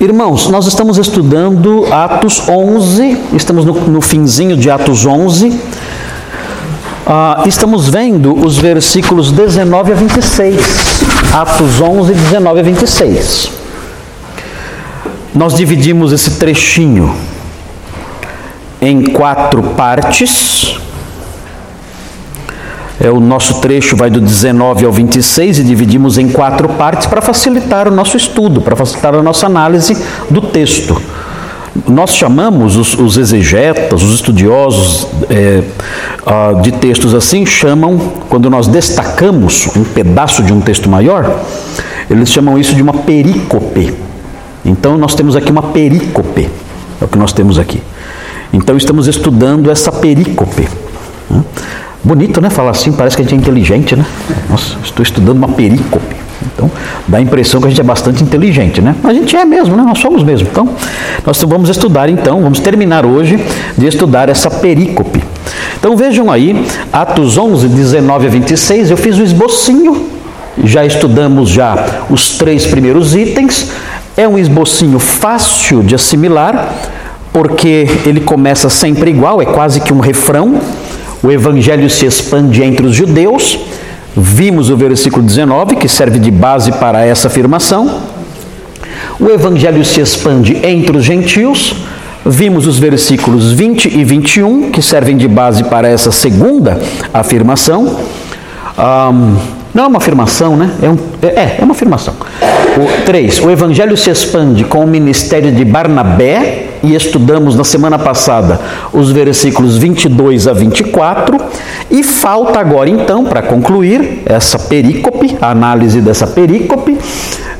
Irmãos, nós estamos estudando Atos 11, estamos no, no finzinho de Atos 11. Ah, estamos vendo os versículos 19 a 26. Atos 11, 19 a 26. Nós dividimos esse trechinho em quatro partes. É, o nosso trecho vai do 19 ao 26 e dividimos em quatro partes para facilitar o nosso estudo, para facilitar a nossa análise do texto. Nós chamamos os, os exegetas, os estudiosos é, de textos assim, chamam, quando nós destacamos um pedaço de um texto maior, eles chamam isso de uma perícope. Então nós temos aqui uma perícope, é o que nós temos aqui. Então estamos estudando essa perícope. Né? Bonito, né? Falar assim, parece que a gente é inteligente, né? Nossa, estou estudando uma perícope. Então, dá a impressão que a gente é bastante inteligente, né? A gente é mesmo, né? Nós somos mesmo. Então, nós vamos estudar então, vamos terminar hoje de estudar essa perícope. Então, vejam aí, Atos 11, 19 a 26, eu fiz o esbocinho, já estudamos já os três primeiros itens. É um esbocinho fácil de assimilar, porque ele começa sempre igual, é quase que um refrão o evangelho se expande entre os judeus. Vimos o versículo 19, que serve de base para essa afirmação. O evangelho se expande entre os gentios. Vimos os versículos 20 e 21, que servem de base para essa segunda afirmação. Um, não é uma afirmação, né? É, um, é, é uma afirmação. O 3. O evangelho se expande com o ministério de Barnabé, e estudamos na semana passada os versículos 22 a 24, e falta agora então, para concluir essa perícope, a análise dessa perícope,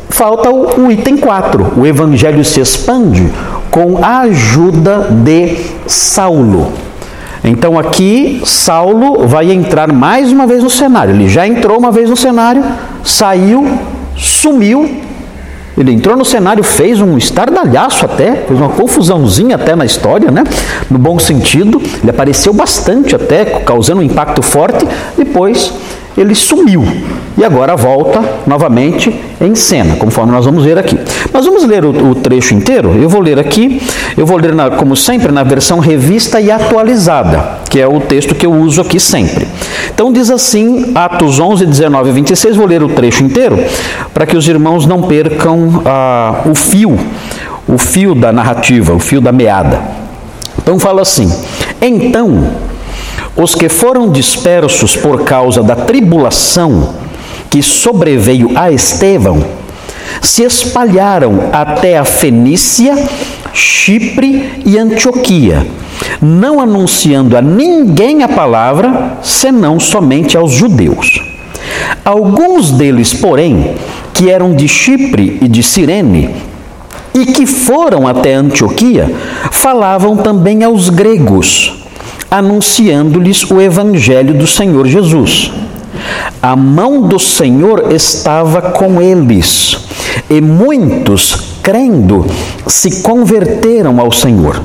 falta o, o item 4. O evangelho se expande com a ajuda de Saulo. Então aqui Saulo vai entrar mais uma vez no cenário. Ele já entrou uma vez no cenário, saiu, sumiu. Ele entrou no cenário, fez um estardalhaço até, fez uma confusãozinha até na história, né? No bom sentido. Ele apareceu bastante até, causando um impacto forte. Depois ele sumiu e agora volta novamente em cena, conforme nós vamos ver aqui. Mas vamos ler o, o trecho inteiro? Eu vou ler aqui, eu vou ler, na, como sempre, na versão revista e atualizada, que é o texto que eu uso aqui sempre. Então diz assim, Atos 11, 19 e 26, vou ler o trecho inteiro, para que os irmãos não percam ah, o fio, o fio da narrativa, o fio da meada. Então fala assim: Então os que foram dispersos por causa da tribulação que sobreveio a Estevão se espalharam até a Fenícia, Chipre e Antioquia, não anunciando a ninguém a palavra, senão somente aos judeus. Alguns deles, porém, que eram de Chipre e de Cirene, e que foram até Antioquia, falavam também aos gregos anunciando-lhes o evangelho do Senhor Jesus. A mão do Senhor estava com eles, e muitos, crendo, se converteram ao Senhor.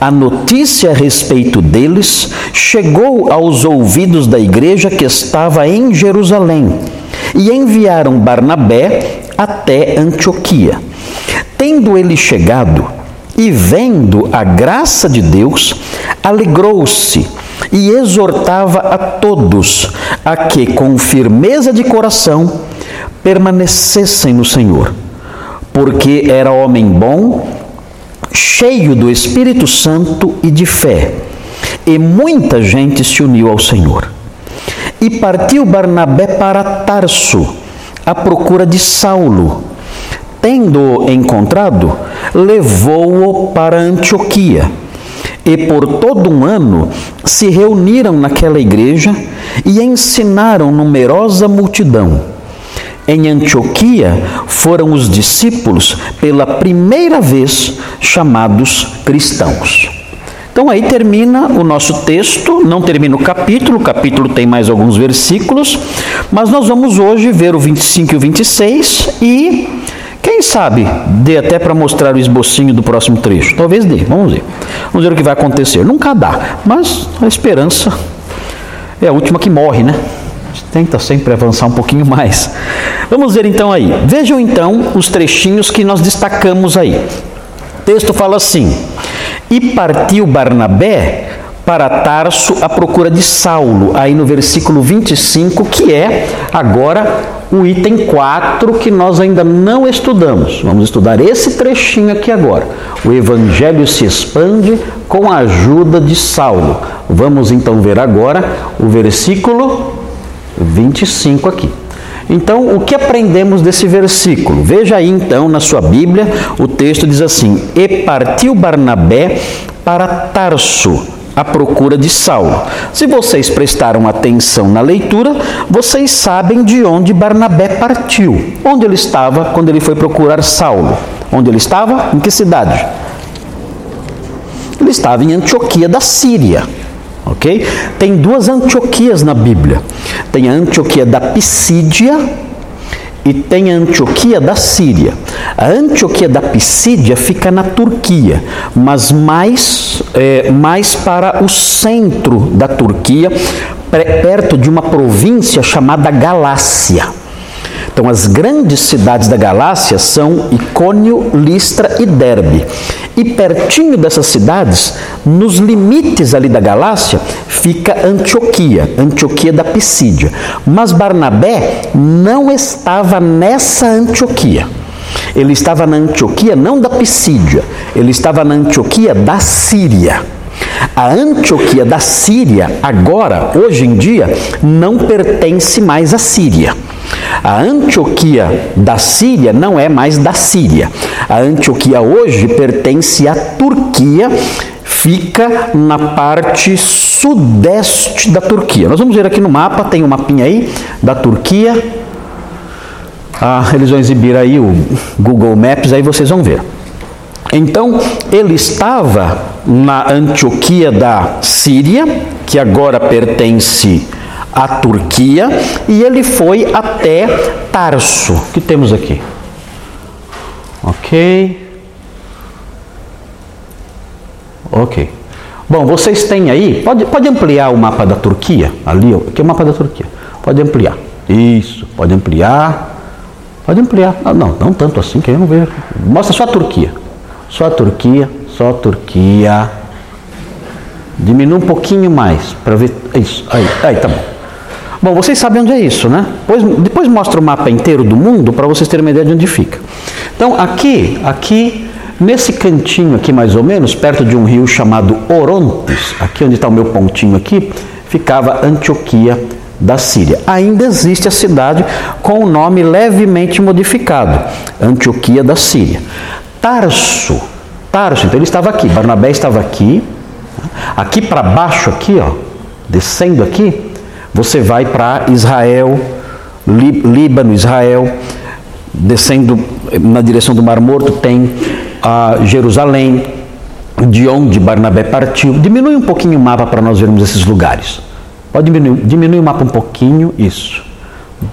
A notícia a respeito deles chegou aos ouvidos da igreja que estava em Jerusalém, e enviaram Barnabé até Antioquia. Tendo ele chegado, e vendo a graça de Deus, alegrou-se e exortava a todos a que, com firmeza de coração, permanecessem no Senhor, porque era homem bom, cheio do Espírito Santo e de fé, e muita gente se uniu ao Senhor. E partiu Barnabé para Tarso, à procura de Saulo tendo-o encontrado, levou-o para Antioquia. E por todo um ano se reuniram naquela igreja e ensinaram numerosa multidão. Em Antioquia foram os discípulos pela primeira vez chamados cristãos. Então aí termina o nosso texto, não termina o capítulo, o capítulo tem mais alguns versículos, mas nós vamos hoje ver o 25 e o 26 e quem sabe dê até para mostrar o esbocinho do próximo trecho. Talvez dê, vamos ver. Vamos ver o que vai acontecer. Nunca dá, mas a esperança é a última que morre, né? tenta sempre avançar um pouquinho mais. Vamos ver então aí. Vejam então os trechinhos que nós destacamos aí. O texto fala assim: E partiu Barnabé para Tarso à procura de Saulo, aí no versículo 25, que é agora o item 4 que nós ainda não estudamos. Vamos estudar esse trechinho aqui agora. O evangelho se expande com a ajuda de Saulo. Vamos então ver agora o versículo 25 aqui. Então, o que aprendemos desse versículo? Veja aí então na sua Bíblia, o texto diz assim: E partiu Barnabé para Tarso à procura de Saulo. Se vocês prestaram atenção na leitura, vocês sabem de onde Barnabé partiu. Onde ele estava quando ele foi procurar Saulo? Onde ele estava? Em que cidade? Ele estava em Antioquia da Síria. Ok? Tem duas Antioquias na Bíblia. Tem a Antioquia da Pisídia e tem a Antioquia da Síria. A Antioquia da Pisídia fica na Turquia, mas mais, é, mais para o centro da Turquia, perto de uma província chamada Galácia. Então, as grandes cidades da Galácia são Icônio, Listra e Derbe. E pertinho dessas cidades, nos limites ali da Galácia, fica Antioquia, Antioquia da Pisídia. Mas Barnabé não estava nessa Antioquia. Ele estava na Antioquia não da Pisídia, ele estava na Antioquia da Síria. A Antioquia da Síria, agora, hoje em dia, não pertence mais à Síria. A Antioquia da Síria não é mais da Síria. A Antioquia hoje pertence à Turquia, fica na parte sudeste da Turquia. Nós vamos ver aqui no mapa, tem um mapinha aí da Turquia. Ah, eles vão exibir aí o Google Maps, aí vocês vão ver. Então, ele estava na Antioquia da Síria, que agora pertence à Turquia, e ele foi até Tarso, que temos aqui. Ok. Ok. Bom, vocês têm aí, pode, pode ampliar o mapa da Turquia, ali, aqui é o mapa da Turquia. Pode ampliar. Isso, pode ampliar. Pode ampliar. Ah, não, não tanto assim, que eu não vejo. Mostra só a Turquia. Só a Turquia, só a Turquia. Diminui um pouquinho mais para ver. Isso, aí, aí, tá bom. Bom, vocês sabem onde é isso, né? Depois, depois mostra o mapa inteiro do mundo para vocês terem uma ideia de onde fica. Então, aqui, aqui, nesse cantinho aqui mais ou menos, perto de um rio chamado Orontes, aqui onde está o meu pontinho aqui, ficava Antioquia da Síria. Ainda existe a cidade com o nome levemente modificado, Antioquia da Síria. Tarso, Tarso, então ele estava aqui, Barnabé estava aqui, aqui para baixo, aqui, ó, descendo aqui, você vai para Israel, Líbano, Israel, descendo na direção do Mar Morto, tem a Jerusalém, de onde Barnabé partiu. Diminui um pouquinho o mapa para nós vermos esses lugares. Pode diminuir, diminuir o mapa um pouquinho, isso.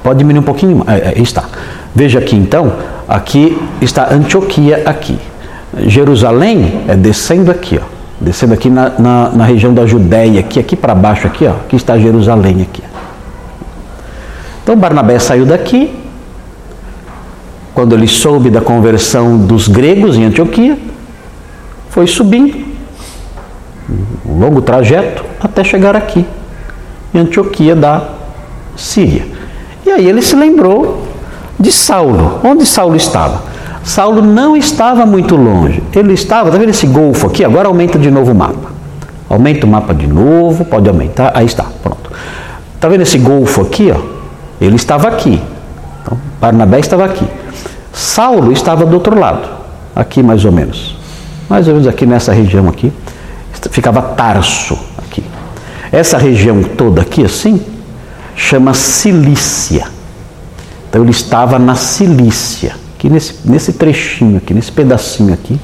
Pode diminuir um pouquinho, é, é, está. Veja aqui então, Aqui está Antioquia aqui. Jerusalém é descendo aqui, ó. Descendo aqui na, na, na região da Judéia, aqui, aqui para baixo, aqui, ó. Aqui está Jerusalém aqui. Então Barnabé saiu daqui. Quando ele soube da conversão dos gregos em Antioquia, foi subindo um longo trajeto até chegar aqui, Antioquia da Síria. E aí ele se lembrou de Saulo. Onde Saulo estava? Saulo não estava muito longe. Ele estava, está vendo esse golfo aqui? Agora aumenta de novo o mapa. Aumenta o mapa de novo, pode aumentar. Aí está, pronto. Está vendo esse golfo aqui? Ó? Ele estava aqui. Então, Barnabé estava aqui. Saulo estava do outro lado, aqui mais ou menos. Mais ou menos aqui nessa região aqui. Ficava Tarso. Essa região toda aqui assim chama Cilícia. Então ele estava na Cilícia, aqui nesse, nesse trechinho aqui, nesse pedacinho aqui,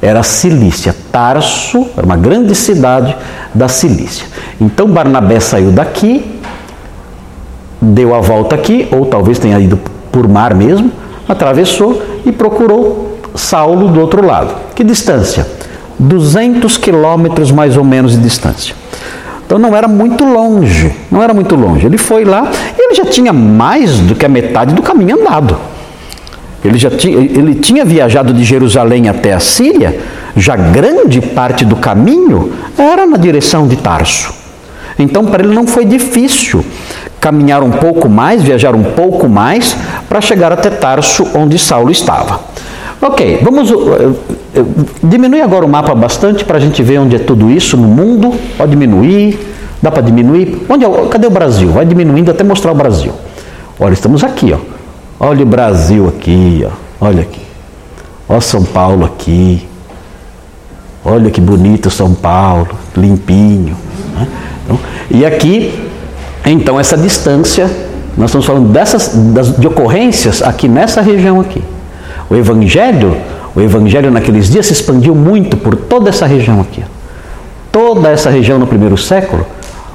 era a Cilícia. Tarso era uma grande cidade da Cilícia. Então Barnabé saiu daqui, deu a volta aqui, ou talvez tenha ido por mar mesmo, atravessou e procurou Saulo do outro lado. Que distância? 200 quilômetros mais ou menos de distância. Então não era muito longe, não era muito longe. Ele foi lá e ele já tinha mais do que a metade do caminho andado. Ele já tinha, ele tinha viajado de Jerusalém até a Síria, já grande parte do caminho era na direção de Tarso. Então para ele não foi difícil caminhar um pouco mais, viajar um pouco mais para chegar até Tarso, onde Saulo estava. Ok, vamos. Diminui agora o mapa bastante para a gente ver onde é tudo isso no mundo. Pode diminuir, dá para diminuir. Onde é, cadê o Brasil? Vai diminuindo até mostrar o Brasil. Olha, estamos aqui, ó. Olha o Brasil aqui, ó. Olha aqui. Olha São Paulo aqui. Olha que bonito São Paulo, limpinho. Né? Então, e aqui, então, essa distância, nós estamos falando dessas, das, de ocorrências aqui nessa região aqui. O Evangelho, o Evangelho naqueles dias se expandiu muito por toda essa região aqui. Toda essa região no primeiro século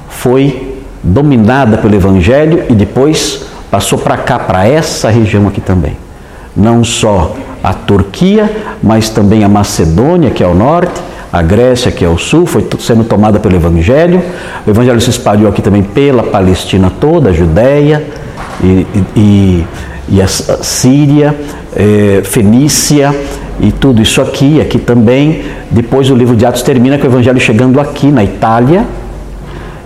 foi dominada pelo Evangelho e depois passou para cá, para essa região aqui também. Não só a Turquia, mas também a Macedônia, que é ao norte, a Grécia, que é ao sul, foi sendo tomada pelo Evangelho. O Evangelho se espalhou aqui também pela Palestina toda, a Judéia e, e, e a Síria, é, Fenícia e tudo isso aqui, aqui também. Depois o livro de Atos termina com o Evangelho chegando aqui na Itália.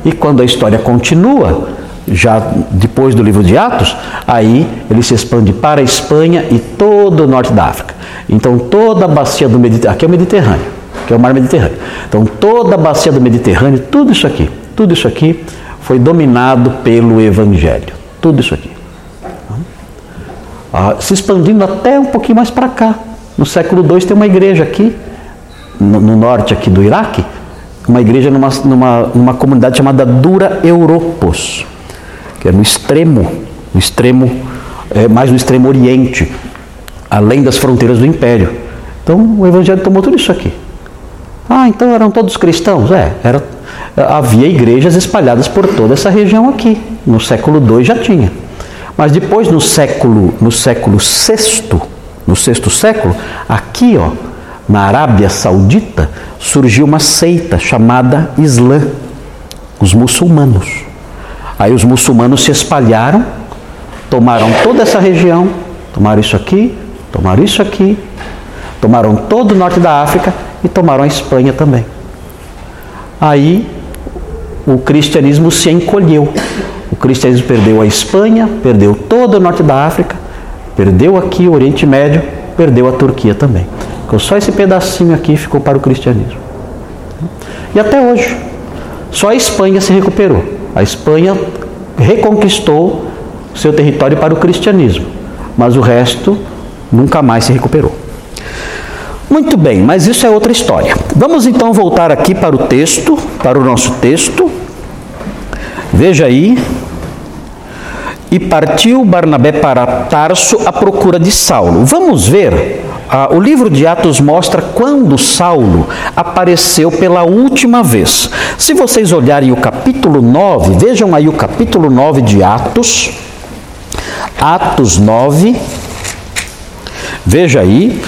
E quando a história continua, já depois do livro de Atos, aí ele se expande para a Espanha e todo o norte da África. Então toda a bacia do Mediterrâneo, aqui é o Mediterrâneo, que é o mar Mediterrâneo. Então toda a bacia do Mediterrâneo, tudo isso aqui, tudo isso aqui foi dominado pelo Evangelho. Tudo isso aqui. Ah, se expandindo até um pouquinho mais para cá. No século II tem uma igreja aqui, no, no norte aqui do Iraque, uma igreja numa, numa, numa comunidade chamada Dura Europos que é no extremo, no extremo, é, mais no extremo oriente, além das fronteiras do império. Então o evangelho tomou tudo isso aqui. Ah, então eram todos cristãos? É, era, havia igrejas espalhadas por toda essa região aqui. No século II já tinha. Mas depois no século, no século VI, no sexto século, aqui ó, na Arábia Saudita, surgiu uma seita chamada Islã, os muçulmanos. Aí os muçulmanos se espalharam, tomaram toda essa região, tomaram isso aqui, tomaram isso aqui, tomaram todo o norte da África e tomaram a Espanha também. Aí o cristianismo se encolheu. O cristianismo perdeu a Espanha, perdeu todo o norte da África, perdeu aqui o Oriente Médio, perdeu a Turquia também. Ficou só esse pedacinho aqui ficou para o cristianismo. E até hoje, só a Espanha se recuperou. A Espanha reconquistou seu território para o cristianismo, mas o resto nunca mais se recuperou. Muito bem, mas isso é outra história. Vamos então voltar aqui para o texto, para o nosso texto. Veja aí. E partiu Barnabé para Tarso à procura de Saulo. Vamos ver ah, o livro de Atos mostra quando Saulo apareceu pela última vez. Se vocês olharem o capítulo 9, vejam aí o capítulo 9 de Atos. Atos 9. Veja aí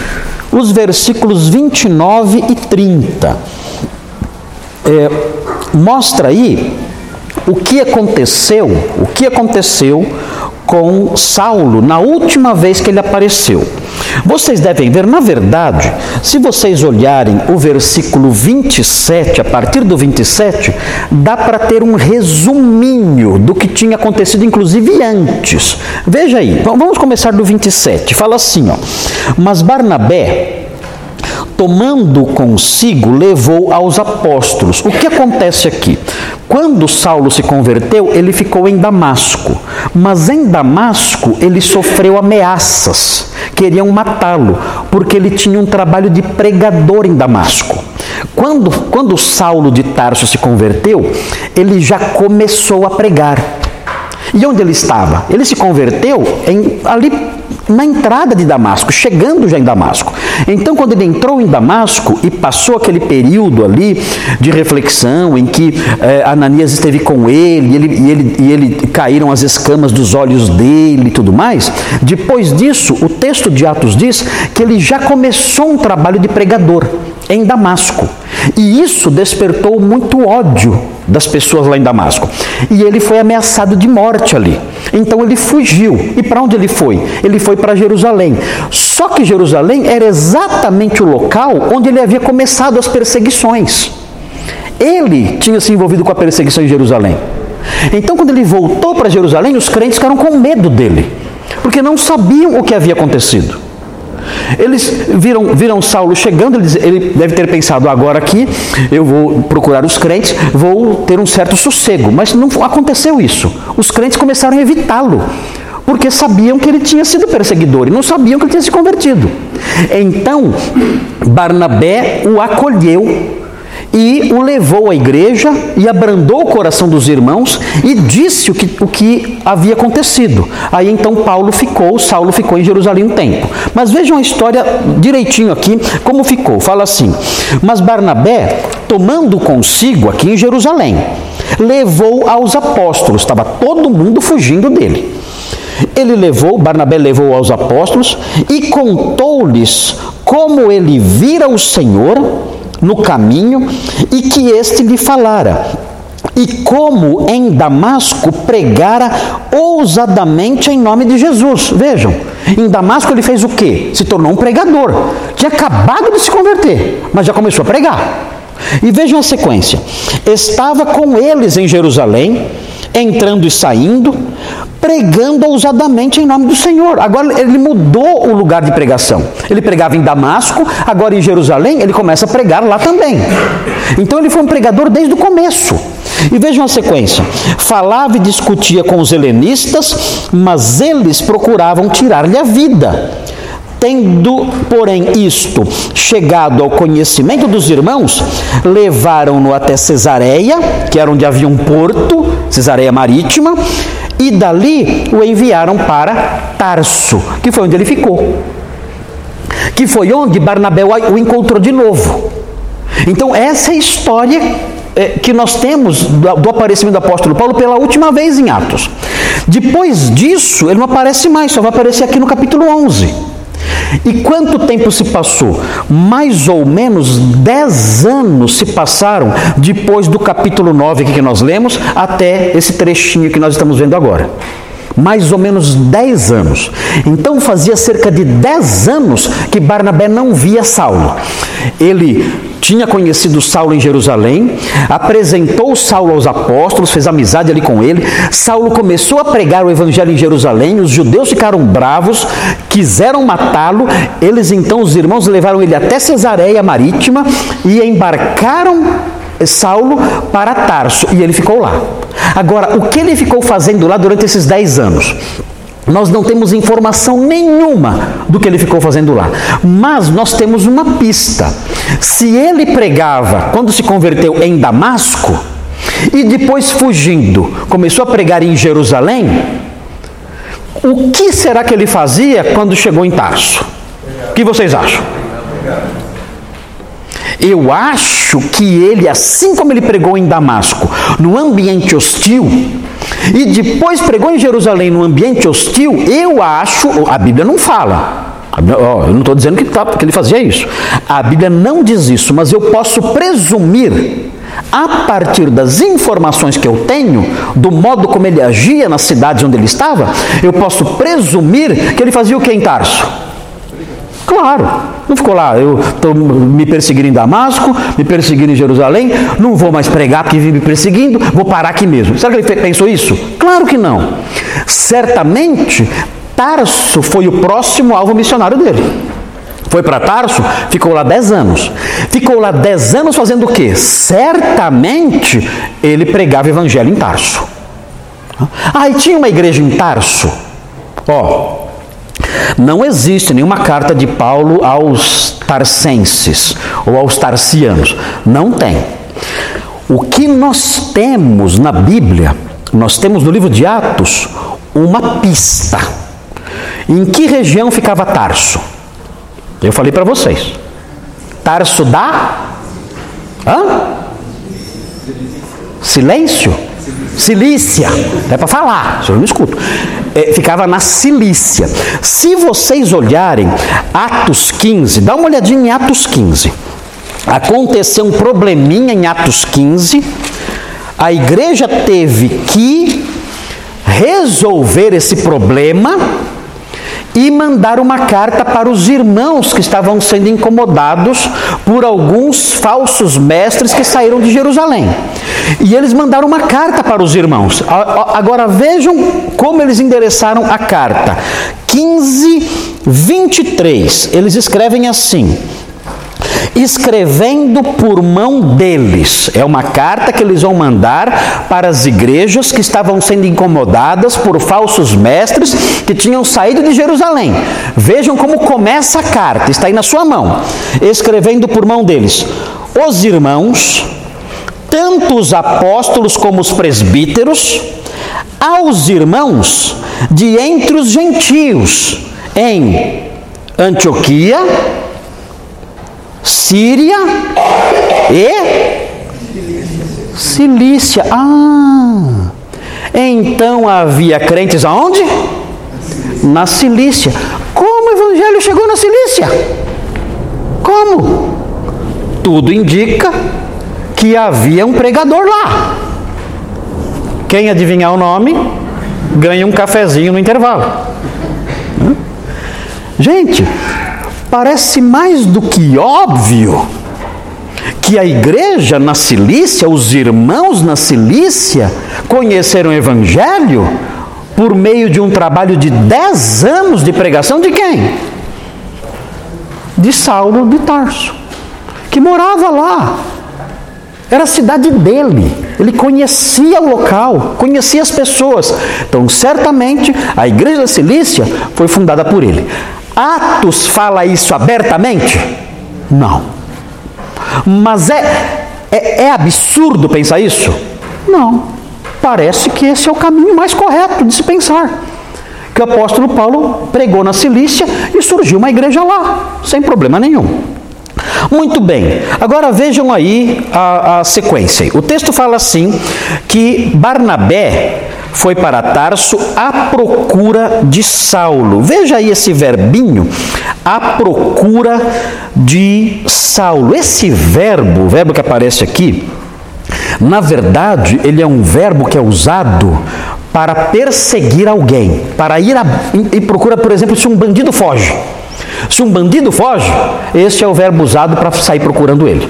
os versículos 29 e 30. É, mostra aí o que aconteceu, o que aconteceu com Saulo na última vez que ele apareceu. Vocês devem ver, na verdade, se vocês olharem o versículo 27, a partir do 27, dá para ter um resuminho do que tinha acontecido, inclusive antes. Veja aí, vamos começar do 27. Fala assim, ó. Mas Barnabé tomando consigo, levou aos apóstolos. O que acontece aqui? Quando Saulo se converteu, ele ficou em Damasco, mas em Damasco ele sofreu ameaças, queriam matá-lo, porque ele tinha um trabalho de pregador em Damasco. Quando, quando Saulo de Tarso se converteu, ele já começou a pregar. E onde ele estava? Ele se converteu em, ali na entrada de Damasco, chegando já em Damasco. Então, quando ele entrou em Damasco e passou aquele período ali de reflexão em que eh, Ananias esteve com ele e, ele, e ele e ele caíram as escamas dos olhos dele e tudo mais, depois disso, o texto de Atos diz que ele já começou um trabalho de pregador em Damasco. E isso despertou muito ódio das pessoas lá em Damasco. E ele foi ameaçado de morte ali. Então ele fugiu. E para onde ele foi? Ele foi para Jerusalém. Só que Jerusalém era exatamente o local onde ele havia começado as perseguições. Ele tinha se envolvido com a perseguição em Jerusalém. Então, quando ele voltou para Jerusalém, os crentes ficaram com medo dele, porque não sabiam o que havia acontecido. Eles viram, viram Saulo chegando, ele, ele deve ter pensado: agora aqui eu vou procurar os crentes, vou ter um certo sossego. Mas não aconteceu isso. Os crentes começaram a evitá-lo, porque sabiam que ele tinha sido perseguidor e não sabiam que ele tinha se convertido. Então, Barnabé o acolheu e o levou à igreja e abrandou o coração dos irmãos e disse o que, o que havia acontecido. Aí então Paulo ficou, Saulo ficou em Jerusalém um tempo. Mas vejam a história direitinho aqui, como ficou. Fala assim: Mas Barnabé, tomando consigo aqui em Jerusalém, levou aos apóstolos, estava todo mundo fugindo dele. Ele levou, Barnabé levou aos apóstolos e contou-lhes como ele vira o Senhor no caminho e que este lhe falara. E como em Damasco pregara ousadamente em nome de Jesus. Vejam, em Damasco ele fez o quê? Se tornou um pregador. Tinha acabado de se converter, mas já começou a pregar. E vejam a sequência: estava com eles em Jerusalém, entrando e saindo, pregando ousadamente em nome do Senhor. Agora ele mudou o lugar de pregação. Ele pregava em Damasco, agora em Jerusalém ele começa a pregar lá também. Então ele foi um pregador desde o começo. E vejam a sequência: falava e discutia com os helenistas, mas eles procuravam tirar-lhe a vida. Tendo, porém, isto chegado ao conhecimento dos irmãos, levaram-no até Cesareia, que era onde havia um porto, Cesareia Marítima, e dali o enviaram para Tarso, que foi onde ele ficou. Que foi onde Barnabé o encontrou de novo. Então, essa é a história é, que nós temos do aparecimento do apóstolo Paulo pela última vez em Atos. Depois disso, ele não aparece mais, só vai aparecer aqui no capítulo 11. E quanto tempo se passou? Mais ou menos 10 anos se passaram depois do capítulo 9 que nós lemos até esse trechinho que nós estamos vendo agora. Mais ou menos 10 anos. Então fazia cerca de 10 anos que Barnabé não via Saulo. Ele tinha conhecido Saulo em Jerusalém, apresentou Saulo aos apóstolos, fez amizade ali com ele. Saulo começou a pregar o evangelho em Jerusalém, os judeus ficaram bravos, quiseram matá-lo. Eles então, os irmãos, levaram ele até Cesareia Marítima e embarcaram Saulo para Tarso e ele ficou lá. Agora, o que ele ficou fazendo lá durante esses dez anos? Nós não temos informação nenhuma do que ele ficou fazendo lá, mas nós temos uma pista. Se ele pregava quando se converteu em Damasco e depois fugindo começou a pregar em Jerusalém, o que será que ele fazia quando chegou em Tarso? O que vocês acham? Eu acho que ele, assim como ele pregou em Damasco, no ambiente hostil, e depois pregou em Jerusalém no ambiente hostil, eu acho, a Bíblia não fala. Eu não estou dizendo que, tá, que ele fazia isso. A Bíblia não diz isso, mas eu posso presumir, a partir das informações que eu tenho, do modo como ele agia nas cidades onde ele estava, eu posso presumir que ele fazia o que em Tarso? Claro, não ficou lá, eu estou me perseguindo em Damasco, me perseguindo em Jerusalém, não vou mais pregar porque vim me perseguindo, vou parar aqui mesmo. Será que ele pensou isso? Claro que não. Certamente, Tarso foi o próximo alvo missionário dele. Foi para Tarso, ficou lá dez anos. Ficou lá dez anos fazendo o quê? Certamente ele pregava evangelho em Tarso. Ah, e tinha uma igreja em Tarso. Ó, não existe nenhuma carta de Paulo aos tarcenses ou aos tarcianos. Não tem. O que nós temos na Bíblia, nós temos no livro de Atos uma pista. Em que região ficava Tarso? Eu falei para vocês. Tarso da Hã? Silêncio? Cilícia. É para falar, eu não escuto. É, ficava na Cilícia. Se vocês olharem Atos 15, dá uma olhadinha em Atos 15. Aconteceu um probleminha em Atos 15. A igreja teve que resolver esse problema e mandar uma carta para os irmãos que estavam sendo incomodados por alguns falsos mestres que saíram de Jerusalém. E eles mandaram uma carta para os irmãos. Agora vejam como eles endereçaram a carta. 15, 23. Eles escrevem assim: escrevendo por mão deles. É uma carta que eles vão mandar para as igrejas que estavam sendo incomodadas por falsos mestres que tinham saído de Jerusalém. Vejam como começa a carta, está aí na sua mão. Escrevendo por mão deles. Os irmãos, tanto os apóstolos como os presbíteros, aos irmãos de entre os gentios em Antioquia, Síria e Cilícia. Ah! Então havia crentes aonde? Na Cilícia. Como o evangelho chegou na Cilícia? Como? Tudo indica que havia um pregador lá. Quem adivinhar o nome, ganha um cafezinho no intervalo. Gente, Parece mais do que óbvio que a igreja na Cilícia, os irmãos na Cilícia, conheceram o Evangelho por meio de um trabalho de dez anos de pregação de quem? De Saulo de Tarso, que morava lá. Era a cidade dele. Ele conhecia o local, conhecia as pessoas. Então, certamente, a igreja da Cilícia foi fundada por ele. Atos fala isso abertamente? Não. Mas é, é, é absurdo pensar isso? Não. Parece que esse é o caminho mais correto de se pensar. Que o apóstolo Paulo pregou na Cilícia e surgiu uma igreja lá, sem problema nenhum. Muito bem, agora vejam aí a, a sequência. O texto fala assim: que Barnabé foi para Tarso à procura de Saulo. Veja aí esse verbinho, à procura de Saulo. Esse verbo, o verbo que aparece aqui, na verdade, ele é um verbo que é usado para perseguir alguém, para ir e procura, por exemplo, se um bandido foge. Se um bandido foge, esse é o verbo usado para sair procurando ele.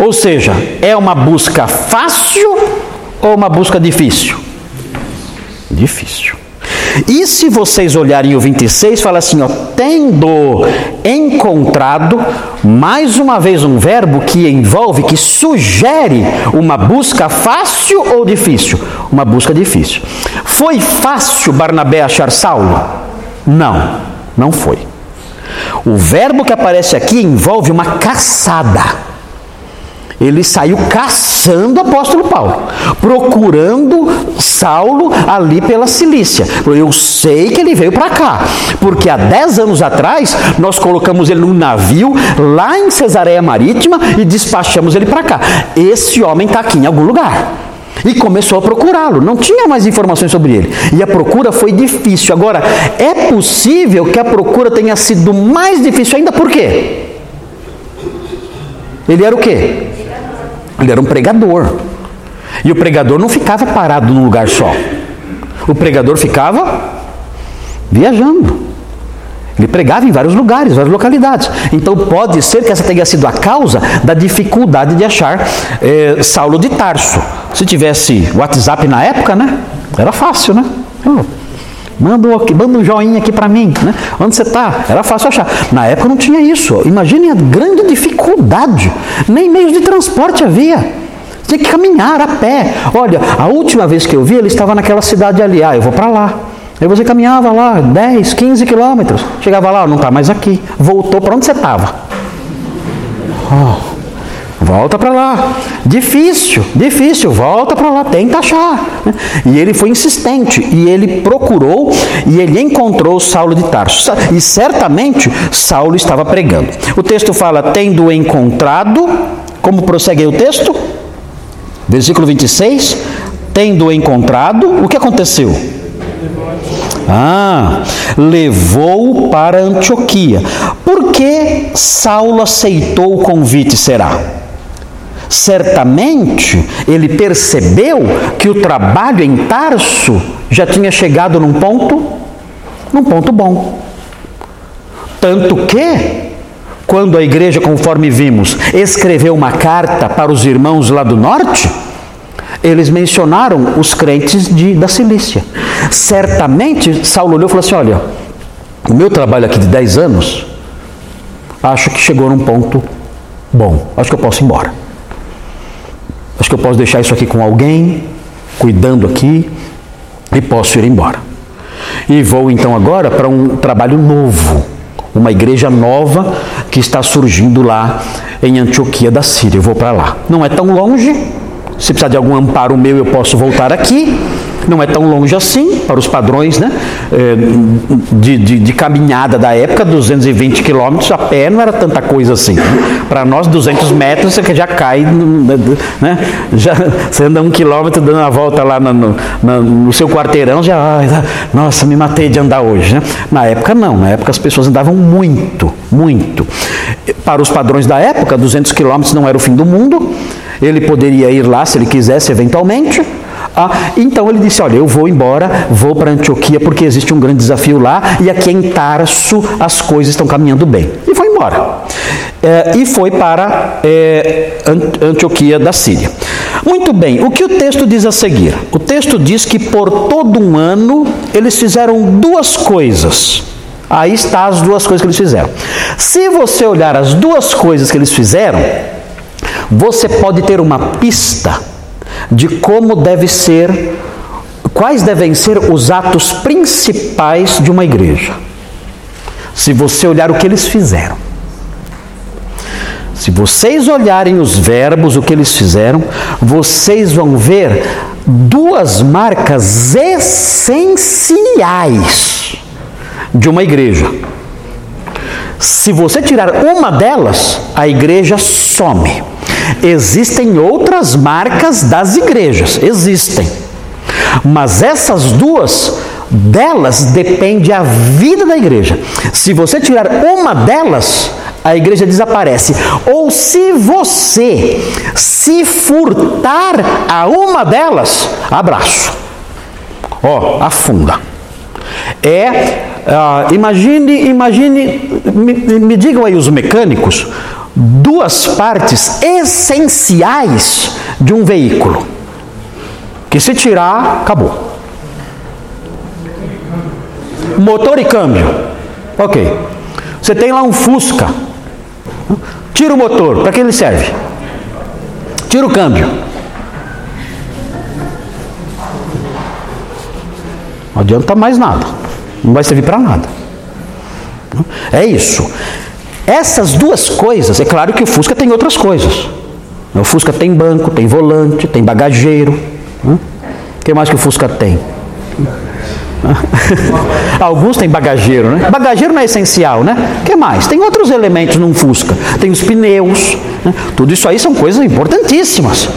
Ou seja, é uma busca fácil ou uma busca difícil? Difícil. E se vocês olharem o 26, fala assim, ó, tendo encontrado, mais uma vez um verbo que envolve, que sugere uma busca fácil ou difícil? Uma busca difícil. Foi fácil Barnabé achar Saulo? Não, não foi. O verbo que aparece aqui envolve uma caçada. Ele saiu caçando o apóstolo Paulo, procurando Saulo ali pela Cilícia. Eu sei que ele veio para cá, porque há 10 anos atrás nós colocamos ele num navio lá em Cesareia Marítima e despachamos ele para cá. Esse homem está aqui em algum lugar. E começou a procurá-lo, não tinha mais informações sobre ele. E a procura foi difícil. Agora, é possível que a procura tenha sido mais difícil ainda, por quê? Ele era o quê? Ele era um pregador. E o pregador não ficava parado num lugar só. O pregador ficava viajando. Ele pregava em vários lugares, várias localidades. Então pode ser que essa tenha sido a causa da dificuldade de achar eh, Saulo de Tarso. Se tivesse WhatsApp na época, né? Era fácil, né? Manda, manda um joinha aqui para mim, né? Onde você está? Era fácil achar. Na época não tinha isso. Imagine a grande dificuldade. Nem meios de transporte havia. Tinha que caminhar a pé. Olha, a última vez que eu vi, ele estava naquela cidade ali. Ah, eu vou para lá. Aí você caminhava lá 10, 15 quilômetros. Chegava lá, não está mais aqui. Voltou para onde você estava. Oh. Volta para lá. Difícil, difícil. Volta para lá, tenta achar. E ele foi insistente e ele procurou e ele encontrou Saulo de Tarso. E certamente Saulo estava pregando. O texto fala: tendo encontrado, como prossegue o texto? Versículo 26. Tendo encontrado, o que aconteceu? Ah, levou-o para Antioquia. Por que Saulo aceitou o convite, será? Certamente ele percebeu que o trabalho em Tarso já tinha chegado num ponto, num ponto bom. Tanto que, quando a igreja, conforme vimos, escreveu uma carta para os irmãos lá do norte, eles mencionaram os crentes de, da Cilícia. Certamente, Saulo olhou e falou assim: Olha, o meu trabalho aqui de 10 anos, acho que chegou num ponto bom, acho que eu posso ir embora. Acho que eu posso deixar isso aqui com alguém, cuidando aqui, e posso ir embora. E vou então agora para um trabalho novo, uma igreja nova que está surgindo lá em Antioquia da Síria. Eu vou para lá. Não é tão longe, se precisar de algum amparo meu, eu posso voltar aqui não é tão longe assim, para os padrões né, é, de, de, de caminhada da época, 220 quilômetros a pé não era tanta coisa assim. Para nós, 200 metros você já cai, né, já, você anda um quilômetro dando a volta lá no, no, no seu quarteirão, já, nossa, me matei de andar hoje. Né? Na época não, na época as pessoas andavam muito, muito. Para os padrões da época, 200 quilômetros não era o fim do mundo, ele poderia ir lá se ele quisesse eventualmente, ah, então ele disse: Olha, eu vou embora, vou para Antioquia porque existe um grande desafio lá e aqui em Tarso as coisas estão caminhando bem. E foi embora. É, e foi para é, Antioquia da Síria. Muito bem, o que o texto diz a seguir? O texto diz que por todo um ano eles fizeram duas coisas. Aí está as duas coisas que eles fizeram. Se você olhar as duas coisas que eles fizeram, você pode ter uma pista de como deve ser, quais devem ser os atos principais de uma igreja. Se você olhar o que eles fizeram. Se vocês olharem os verbos, o que eles fizeram, vocês vão ver duas marcas essenciais de uma igreja. Se você tirar uma delas, a igreja some. Existem outras marcas das igrejas, existem. Mas essas duas, delas depende a vida da igreja. Se você tirar uma delas, a igreja desaparece. Ou se você se furtar a uma delas, abraço. Ó, oh, afunda. É, uh, imagine, imagine, me, me digam aí os mecânicos, duas partes essenciais de um veículo. Que se tirar, acabou. Motor e câmbio. Ok. Você tem lá um Fusca. Tira o motor, para que ele serve? Tira o câmbio. Não adianta mais nada. Não vai servir para nada. É isso. Essas duas coisas, é claro que o Fusca tem outras coisas. O Fusca tem banco, tem volante, tem bagageiro. O que mais que o Fusca tem? Alguns têm bagageiro, né? Bagageiro não é essencial, né? O que mais? Tem outros elementos num Fusca. Tem os pneus. Né? Tudo isso aí são coisas importantíssimas.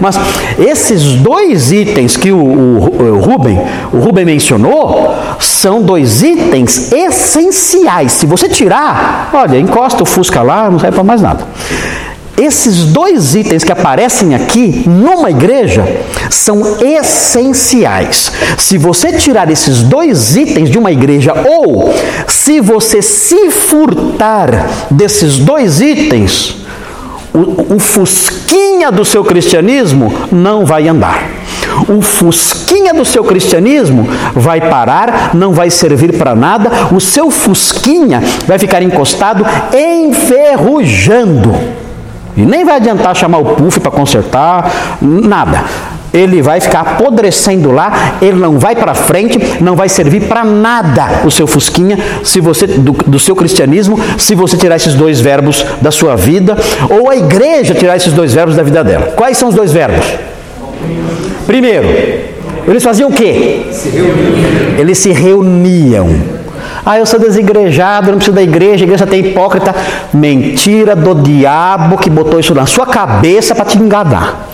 Mas esses dois itens que o, o, o Rubem, o Rubem mencionou, são dois itens essenciais. Se você tirar, olha, encosta o Fusca lá, não serve para mais nada. Esses dois itens que aparecem aqui numa igreja são essenciais. Se você tirar esses dois itens de uma igreja, ou se você se furtar desses dois itens, o, o fusquinha do seu cristianismo não vai andar. O fusquinha do seu cristianismo vai parar, não vai servir para nada, o seu fusquinha vai ficar encostado, enferrujando. E nem vai adiantar chamar o puff para consertar, nada ele vai ficar apodrecendo lá, ele não vai para frente, não vai servir para nada o seu fusquinha, se você do, do, seu cristianismo, se você tirar esses dois verbos da sua vida, ou a igreja tirar esses dois verbos da vida dela. Quais são os dois verbos? Primeiro, eles faziam o quê? Eles se reuniam. Ah, eu sou desigrejado, não preciso da igreja, a igreja tem hipócrita. Mentira do diabo que botou isso na sua cabeça para te enganar.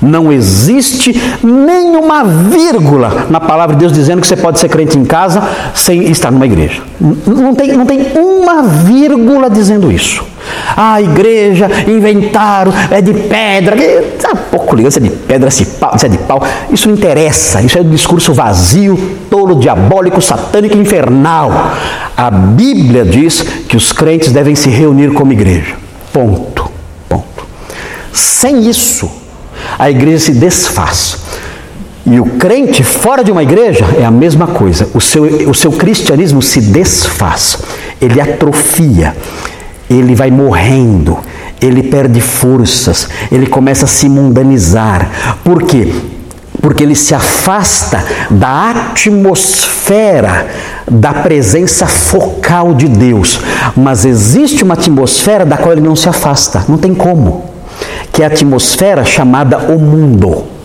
Não existe nenhuma vírgula na palavra de Deus dizendo que você pode ser crente em casa sem estar numa igreja. Não tem, não tem uma vírgula dizendo isso. A igreja inventaram, é de pedra. Tá pouco ligado se é de pedra, se é de pau. Isso não interessa. Isso é um discurso vazio, tolo, diabólico, satânico, infernal. A Bíblia diz que os crentes devem se reunir como igreja. Ponto. Ponto. Sem isso, a igreja se desfaz. E o crente fora de uma igreja é a mesma coisa. O seu, o seu cristianismo se desfaz, ele atrofia ele vai morrendo, ele perde forças, ele começa a se mundanizar. Por quê? Porque ele se afasta da atmosfera da presença focal de Deus. Mas existe uma atmosfera da qual ele não se afasta, não tem como. Que é a atmosfera chamada o mundo.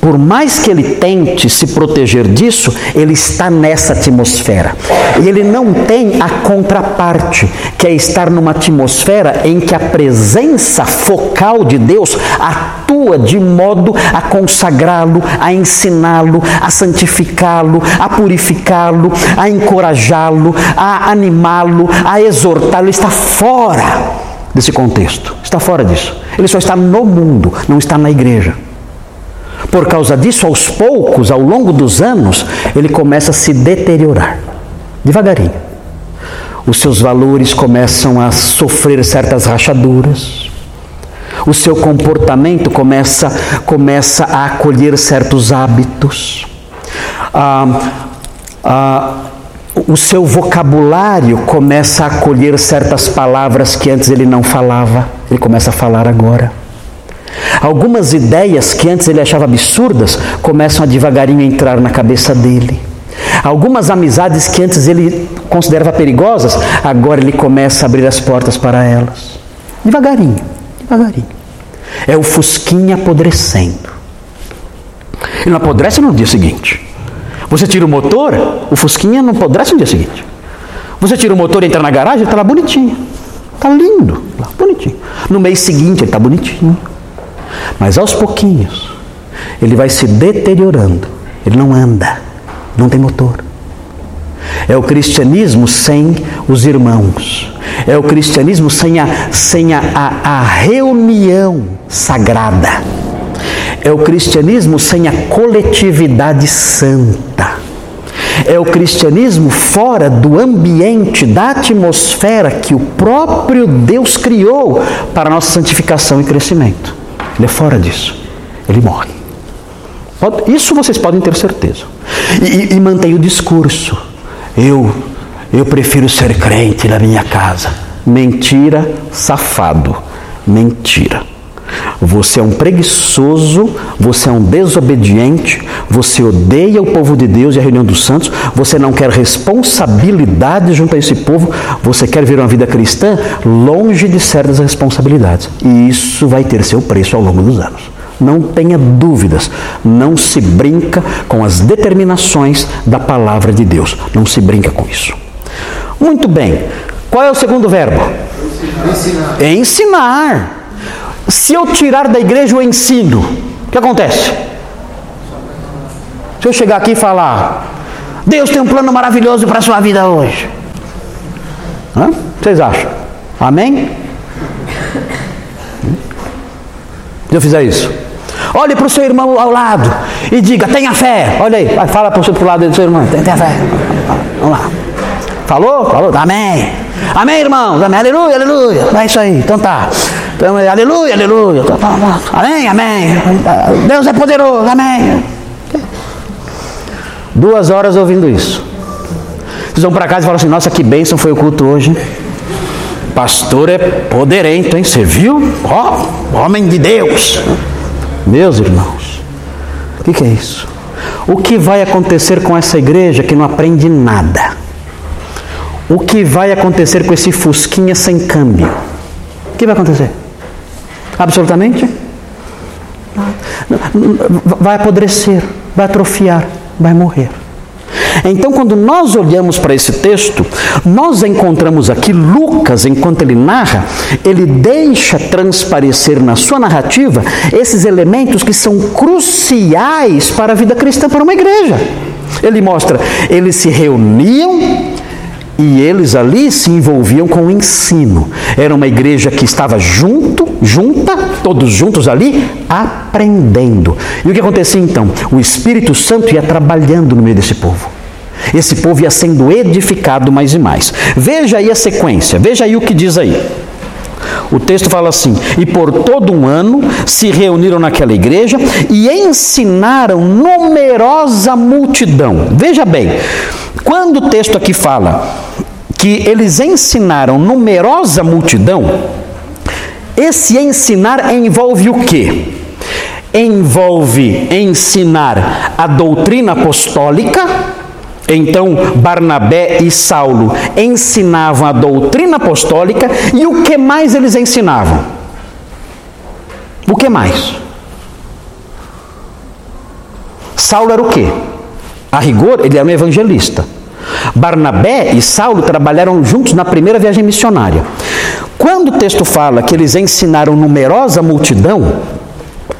Por mais que ele tente se proteger disso, ele está nessa atmosfera. E ele não tem a contraparte, que é estar numa atmosfera em que a presença focal de Deus atua de modo a consagrá-lo, a ensiná-lo, a santificá-lo, a purificá-lo, a encorajá-lo, a animá-lo, a exortá-lo. Está fora desse contexto, está fora disso. Ele só está no mundo, não está na igreja. Por causa disso, aos poucos, ao longo dos anos, ele começa a se deteriorar, devagarinho. Os seus valores começam a sofrer certas rachaduras. O seu comportamento começa, começa a acolher certos hábitos. Ah, ah, o seu vocabulário começa a acolher certas palavras que antes ele não falava, ele começa a falar agora. Algumas ideias que antes ele achava absurdas começam a devagarinho entrar na cabeça dele. Algumas amizades que antes ele considerava perigosas, agora ele começa a abrir as portas para elas. Devagarinho, devagarinho. É o fusquinha apodrecendo. Ele não apodrece no dia seguinte. Você tira o motor, o fusquinha não apodrece no dia seguinte. Você tira o motor e entra na garagem, está lá bonitinho. Está lindo, lá, bonitinho. No mês seguinte ele está bonitinho. Mas aos pouquinhos, ele vai se deteriorando. Ele não anda, não tem motor. É o cristianismo sem os irmãos. É o cristianismo sem a, sem a, a, a reunião sagrada. É o cristianismo sem a coletividade santa. É o cristianismo fora do ambiente, da atmosfera que o próprio Deus criou para a nossa santificação e crescimento. Ele é fora disso. Ele morre. Isso vocês podem ter certeza. E, e, e mantém o discurso. Eu, eu prefiro ser crente na minha casa. Mentira, safado. Mentira. Você é um preguiçoso, você é um desobediente, você odeia o povo de Deus e a reunião dos santos, você não quer responsabilidade junto a esse povo, você quer ver uma vida cristã longe de certas responsabilidades. E isso vai ter seu preço ao longo dos anos. Não tenha dúvidas, não se brinca com as determinações da palavra de Deus. Não se brinca com isso. Muito bem. Qual é o segundo verbo? Ensinar. Ensinar. Se eu tirar da igreja o ensino, o que acontece? Se eu chegar aqui e falar, Deus tem um plano maravilhoso para a sua vida hoje. Hã? Vocês acham? Amém? Se eu fizer isso, olhe para o seu irmão ao lado e diga: tenha fé. Olha aí, fala para o seu lado do seu irmão: tenha fé. Vamos lá. Falou? Falou? Amém. Amém, irmãos? Amém. Aleluia, aleluia. É isso aí. Então tá. Então, é, aleluia, aleluia. Tá, tá, tá. Amém, amém. Deus é poderoso. Amém. Duas horas ouvindo isso. Vocês vão para casa e falam assim: Nossa, que bênção foi o culto hoje. Pastor é poderento, hein? Você viu? Ó, oh, homem de Deus. Meus irmãos, o que, que é isso? O que vai acontecer com essa igreja que não aprende nada? o que vai acontecer com esse fusquinha sem câmbio? O que vai acontecer? Absolutamente? Vai apodrecer, vai atrofiar, vai morrer. Então, quando nós olhamos para esse texto, nós encontramos aqui Lucas, enquanto ele narra, ele deixa transparecer na sua narrativa esses elementos que são cruciais para a vida cristã, para uma igreja. Ele mostra, eles se reuniam E eles ali se envolviam com o ensino. Era uma igreja que estava junto, junta, todos juntos ali, aprendendo. E o que acontecia então? O Espírito Santo ia trabalhando no meio desse povo. Esse povo ia sendo edificado mais e mais. Veja aí a sequência, veja aí o que diz aí. O texto fala assim: E por todo um ano se reuniram naquela igreja e ensinaram numerosa multidão. Veja bem, quando o texto aqui fala que eles ensinaram numerosa multidão, esse ensinar envolve o quê? Envolve ensinar a doutrina apostólica então, Barnabé e Saulo ensinavam a doutrina apostólica e o que mais eles ensinavam? O que mais? Saulo era o quê? A rigor, ele era um evangelista. Barnabé e Saulo trabalharam juntos na primeira viagem missionária. Quando o texto fala que eles ensinaram numerosa multidão,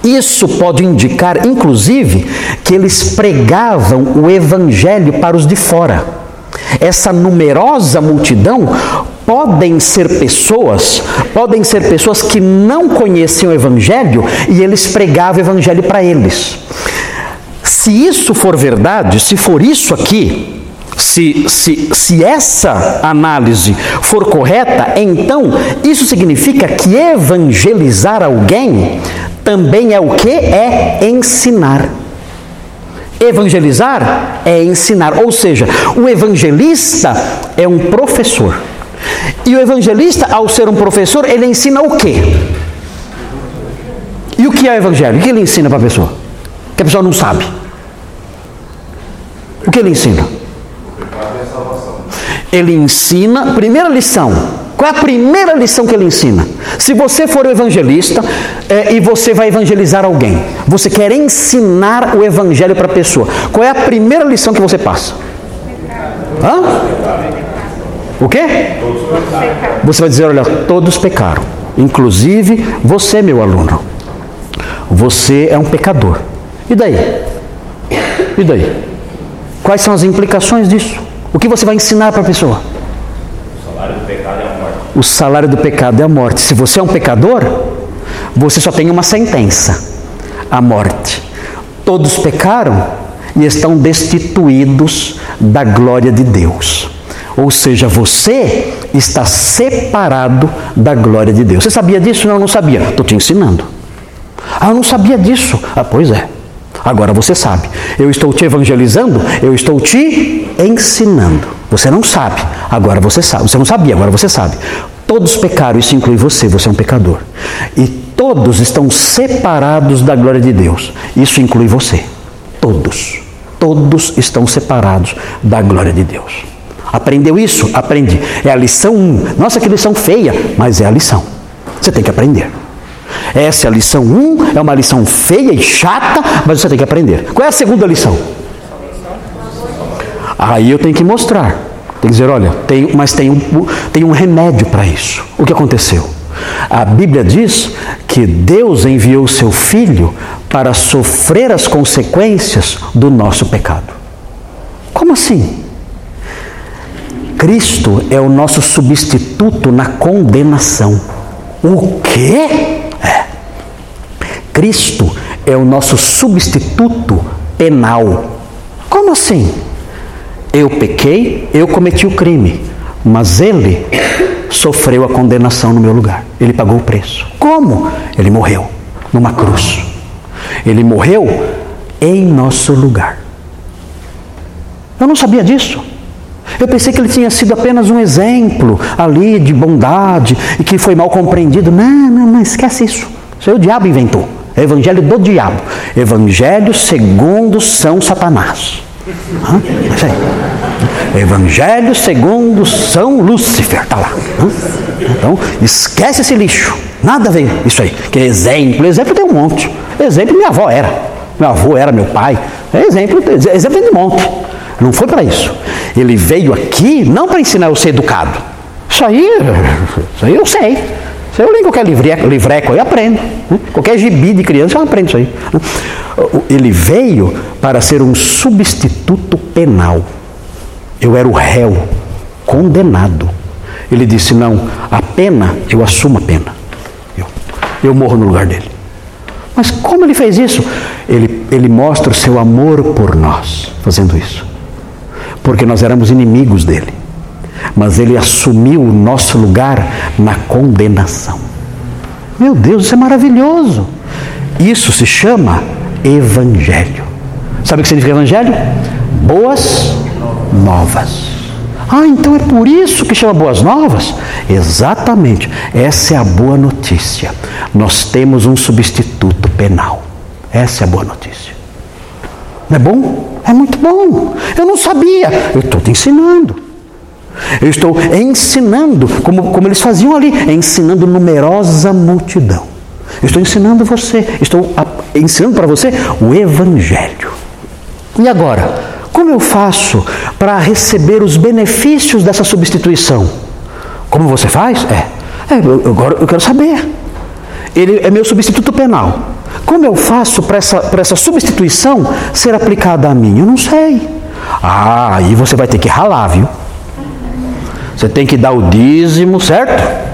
isso pode indicar, inclusive, que eles pregavam o evangelho para os de fora. Essa numerosa multidão podem ser pessoas, podem ser pessoas que não conheciam o evangelho e eles pregavam o evangelho para eles. Se isso for verdade, se for isso aqui, se, se, se essa análise for correta, então isso significa que evangelizar alguém também é o que? É ensinar. Evangelizar é ensinar, ou seja, o evangelista é um professor. E o evangelista, ao ser um professor, ele ensina o quê? E o que é o evangelho? O que ele ensina para a pessoa? Que a pessoa não sabe. O que ele ensina? Ele ensina, primeira lição, qual é a primeira lição que ele ensina? Se você for evangelista é, e você vai evangelizar alguém, você quer ensinar o evangelho para a pessoa, qual é a primeira lição que você passa? Hã? O quê? Você vai dizer: olha, todos pecaram, inclusive você, meu aluno. Você é um pecador. E daí? E daí? Quais são as implicações disso? O que você vai ensinar para a pessoa? O salário do pecado o salário do pecado é a morte. Se você é um pecador, você só tem uma sentença: a morte. Todos pecaram e estão destituídos da glória de Deus. Ou seja, você está separado da glória de Deus. Você sabia disso? Não, não sabia. Estou te ensinando. Ah, eu não sabia disso. Ah, pois é. Agora você sabe. Eu estou te evangelizando, eu estou te ensinando. Você não sabe, agora você sabe. Você não sabia, agora você sabe. Todos pecaram, isso inclui você, você é um pecador. E todos estão separados da glória de Deus. Isso inclui você. Todos. Todos estão separados da glória de Deus. Aprendeu isso? Aprendi. É a lição 1. Nossa, que lição feia, mas é a lição. Você tem que aprender. Essa é a lição 1, é uma lição feia e chata, mas você tem que aprender. Qual é a segunda lição? Aí eu tenho que mostrar. Tem que dizer, olha, tem, mas tem um, tem um remédio para isso. O que aconteceu? A Bíblia diz que Deus enviou seu Filho para sofrer as consequências do nosso pecado. Como assim? Cristo é o nosso substituto na condenação. O quê? Cristo é o nosso substituto penal. Como assim? Eu pequei, eu cometi o crime, mas ele sofreu a condenação no meu lugar. Ele pagou o preço. Como? Ele morreu numa cruz. Ele morreu em nosso lugar. Eu não sabia disso. Eu pensei que ele tinha sido apenas um exemplo ali de bondade e que foi mal compreendido. Não, não, não, esquece isso. Isso aí o diabo inventou. Evangelho do diabo. Evangelho segundo São Satanás. Hã? Evangelho segundo São Lúcifer. Está lá. Hã? Então, esquece esse lixo. Nada a ver isso aí. Que exemplo. Exemplo tem um monte. Exemplo minha avó era. Meu avô era meu pai. Exemplo, exemplo tem um monte. Não foi para isso. Ele veio aqui não para ensinar eu a ser educado. Isso aí, isso aí eu sei. Aí eu leio qualquer livreco, livreco eu aprendo. Né? Qualquer gibi de criança eu aprendo isso aí. Né? Ele veio para ser um substituto penal. Eu era o réu condenado. Ele disse: Não, a pena, eu assumo a pena. Eu, eu morro no lugar dele. Mas como ele fez isso? Ele, ele mostra o seu amor por nós, fazendo isso. Porque nós éramos inimigos dele. Mas ele assumiu o nosso lugar na condenação. Meu Deus, isso é maravilhoso. Isso se chama Evangelho. Sabe o que significa Evangelho? Boas novas. Ah, então é por isso que chama Boas Novas? Exatamente. Essa é a boa notícia. Nós temos um substituto penal. Essa é a boa notícia. Não é bom? É muito bom. Eu não sabia. Eu estou te ensinando. Eu estou ensinando, como, como eles faziam ali, ensinando numerosa multidão. Eu estou ensinando você, estou ensinando para você o Evangelho. E agora, como eu faço para receber os benefícios dessa substituição? Como você faz? É, é eu, agora eu quero saber. Ele é meu substituto penal. Como eu faço para essa, essa substituição ser aplicada a mim? Eu não sei. Ah, aí você vai ter que ralar, viu? Você tem que dar o dízimo, certo?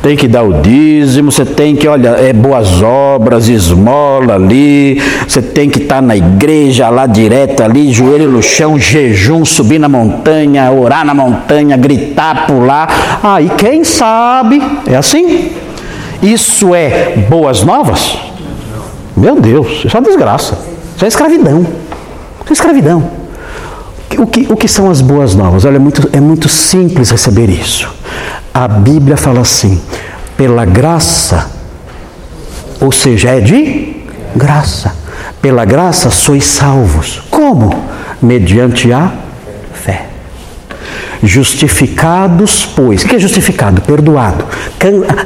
tem que dar o dízimo, você tem que, olha, é boas obras, esmola ali, você tem que estar tá na igreja lá direto ali, joelho no chão, jejum, subir na montanha, orar na montanha, gritar, pular. Aí ah, quem sabe, é assim? Isso é boas novas? Meu Deus, isso é uma desgraça. Isso é escravidão. Isso é escravidão. O que, o que são as boas novas? Olha, é muito, é muito simples receber isso. A Bíblia fala assim: pela graça, ou seja, é de graça. Pela graça sois salvos. Como? Mediante a fé. Justificados, pois. O que é justificado? Perdoado.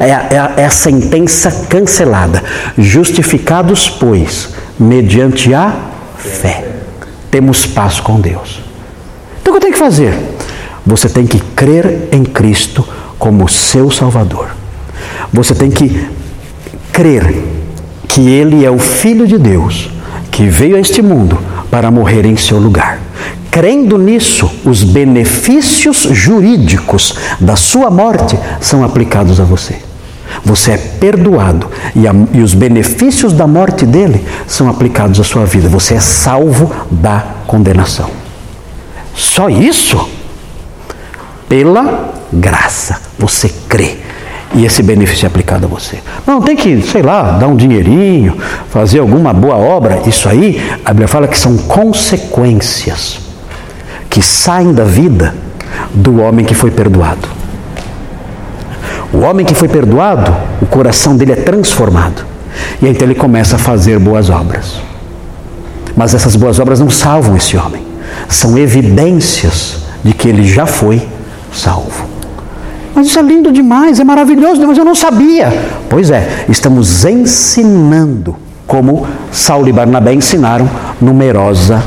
É, é, é a sentença cancelada. Justificados, pois, mediante a fé. Temos paz com Deus. Então o que eu tenho que fazer? Você tem que crer em Cristo como seu Salvador. Você tem que crer que Ele é o Filho de Deus que veio a este mundo para morrer em seu lugar. Crendo nisso, os benefícios jurídicos da sua morte são aplicados a você. Você é perdoado e, a, e, os benefícios da morte dele são aplicados à sua vida. Você é salvo da condenação. Só isso? Pela graça. Você crê. E esse benefício é aplicado a você. Não tem que, sei lá, dar um dinheirinho, fazer alguma boa obra. Isso aí, a Bíblia fala que são consequências que saem da vida do homem que foi perdoado. O homem que foi perdoado, o coração dele é transformado. E então ele começa a fazer boas obras. Mas essas boas obras não salvam esse homem. São evidências de que ele já foi salvo. Mas isso é lindo demais, é maravilhoso, mas eu não sabia. Pois é, estamos ensinando como Saulo e Barnabé ensinaram numerosa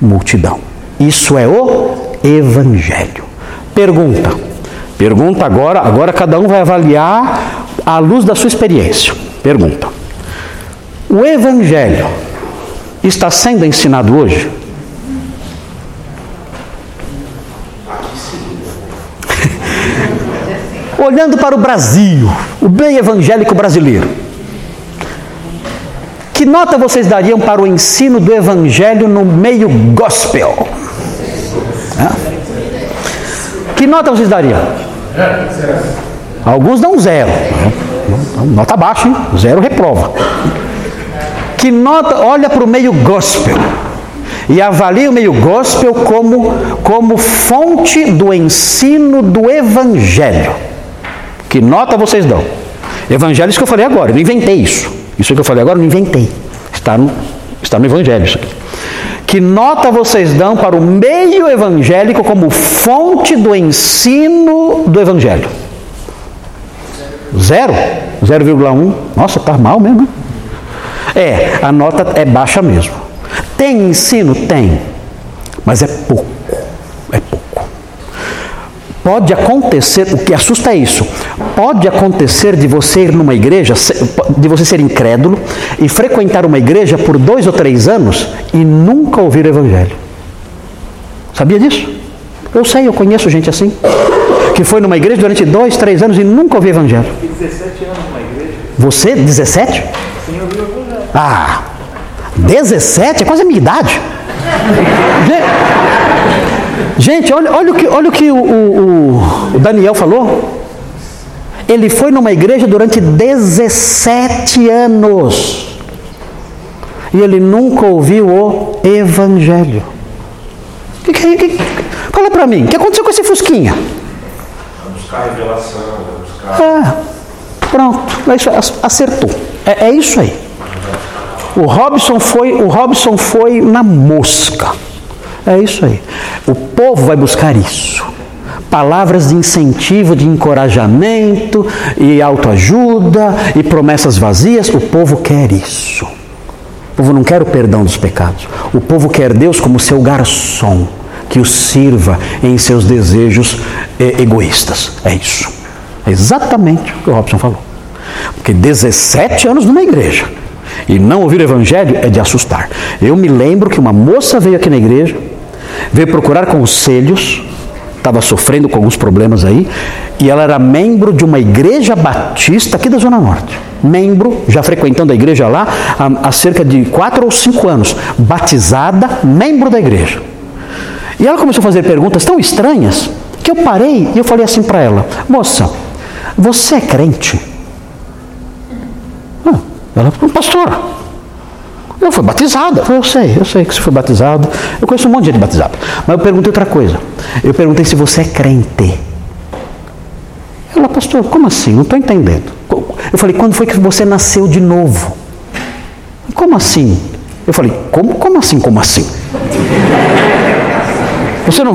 multidão. Isso é o Evangelho. Pergunta. Pergunta agora, agora cada um vai avaliar à luz da sua experiência. Pergunta. O Evangelho está sendo ensinado hoje? Olhando para o Brasil, o bem evangélico brasileiro, que nota vocês dariam para o ensino do evangelho no meio gospel? Que nota vocês dariam? Alguns dão zero. Nota baixa, hein? Zero reprova. Que nota, olha para o meio gospel e avalia o meio gospel como, como fonte do ensino do evangelho. Que nota vocês dão? Evangelhos que eu falei agora, eu não inventei isso. Isso que eu falei agora, eu não inventei. Está no, está no Evangelho isso aqui. Que nota vocês dão para o meio evangélico como fonte do ensino do Evangelho? Zero? 0,1? Nossa, está mal mesmo. É, a nota é baixa mesmo. Tem ensino? Tem. Mas é pouco. Pode acontecer, o que assusta é isso. Pode acontecer de você ir numa igreja, de você ser incrédulo e frequentar uma igreja por dois ou três anos e nunca ouvir o evangelho. Sabia disso? Eu sei, eu conheço gente assim. Que foi numa igreja durante dois, três anos e nunca ouviu evangelho. Fiquei 17 anos numa igreja. Você, 17? Sim, eu vi o evangelho. Ah, 17 é quase a minha idade. Gente, olha, olha o que, olha o, que o, o, o Daniel falou. Ele foi numa igreja durante 17 anos. E ele nunca ouviu o Evangelho. Que, que, que, fala para mim, o que aconteceu com esse Fusquinha? Vai buscar revelação, vai buscar. É, pronto, é acertou. É, é isso aí. O Robson foi, o Robson foi na mosca. É isso aí. O povo vai buscar isso. Palavras de incentivo, de encorajamento e autoajuda e promessas vazias. O povo quer isso. O povo não quer o perdão dos pecados. O povo quer Deus como seu garçom, que o sirva em seus desejos egoístas. É isso. É exatamente o que o Robson falou. Porque 17 anos numa igreja e não ouvir o evangelho é de assustar. Eu me lembro que uma moça veio aqui na igreja, veio procurar conselhos, estava sofrendo com alguns problemas aí, e ela era membro de uma igreja batista aqui da Zona Norte. Membro, já frequentando a igreja lá há, há cerca de quatro ou cinco anos, batizada, membro da igreja. E ela começou a fazer perguntas tão estranhas que eu parei e eu falei assim para ela: Moça, você é crente? Ah, ela falou, pastor, eu fui batizada. Eu, sei, eu sei que você foi batizado. Eu conheço um monte de gente batizada. Mas eu perguntei outra coisa. Eu perguntei se você é crente. Ela, pastor, como assim? Não estou entendendo. Eu falei, quando foi que você nasceu de novo? Como assim? Eu falei, como, como assim, como assim? Você não,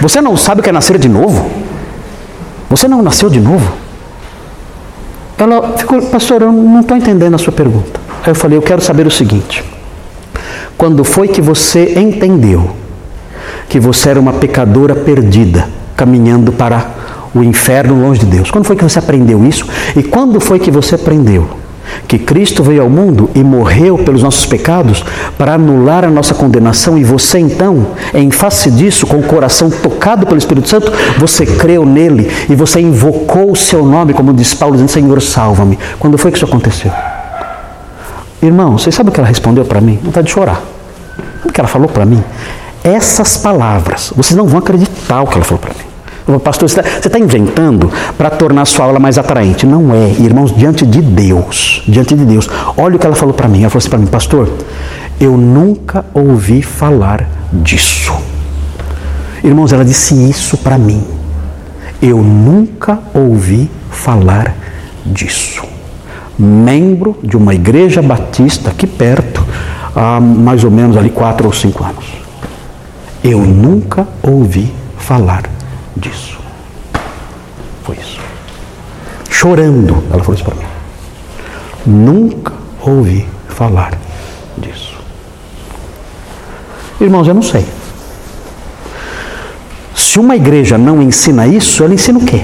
você não sabe o que é nascer de novo? Você não nasceu de novo? Ela ficou, pastor, eu não estou entendendo a sua pergunta. Aí eu falei, eu quero saber o seguinte: quando foi que você entendeu que você era uma pecadora perdida, caminhando para o inferno longe de Deus? Quando foi que você aprendeu isso? E quando foi que você aprendeu que Cristo veio ao mundo e morreu pelos nossos pecados para anular a nossa condenação e você então, em face disso, com o coração tocado pelo Espírito Santo, você creu nele e você invocou o seu nome, como diz Paulo, dizendo: Senhor, salva-me. Quando foi que isso aconteceu? Irmão, vocês sabem o que ela respondeu para mim? Vontade de chorar. Sabe o que ela falou para mim? Essas palavras, vocês não vão acreditar o que ela falou para mim. Pastor, você está tá inventando para tornar a sua aula mais atraente. Não é, irmãos, diante de Deus. Diante de Deus. Olha o que ela falou para mim. Ela falou assim para mim, pastor, eu nunca ouvi falar disso. Irmãos, ela disse isso para mim. Eu nunca ouvi falar disso membro de uma igreja batista aqui perto, há mais ou menos ali quatro ou cinco anos. Eu nunca ouvi falar disso. Foi isso. Chorando, ela falou isso para mim. Nunca ouvi falar disso. Irmãos, eu não sei. Se uma igreja não ensina isso, ela ensina o quê?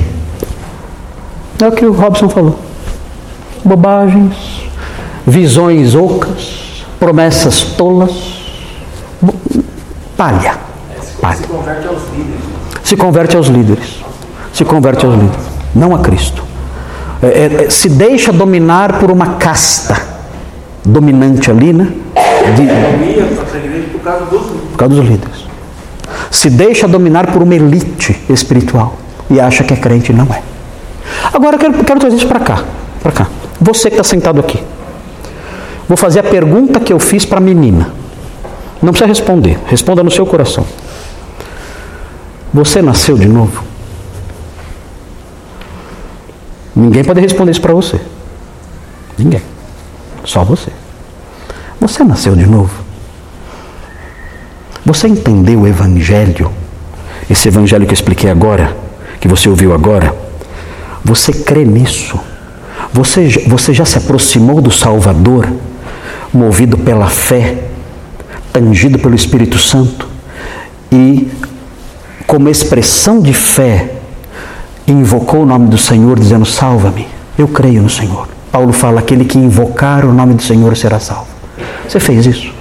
É o que o Robson falou bobagens, visões ocas, promessas tolas, palha. palha. Se converte aos líderes. Se converte aos líderes. Se converte aos líderes. Não a Cristo. É, é, é se deixa dominar por uma casta dominante ali, né? De, por causa dos líderes. Se deixa dominar por uma elite espiritual e acha que é crente, não é. Agora eu quero, quero trazer isso para cá, para cá. Você que está sentado aqui. Vou fazer a pergunta que eu fiz para a menina. Não precisa responder, responda no seu coração. Você nasceu de novo? Ninguém pode responder isso para você. Ninguém. Só você. Você nasceu de novo? Você entendeu o Evangelho? Esse Evangelho que eu expliquei agora, que você ouviu agora? Você crê nisso? Você, você já se aproximou do Salvador, movido pela fé, tangido pelo Espírito Santo e, como expressão de fé, invocou o nome do Senhor, dizendo: Salva-me, eu creio no Senhor. Paulo fala: aquele que invocar o nome do Senhor será salvo. Você fez isso?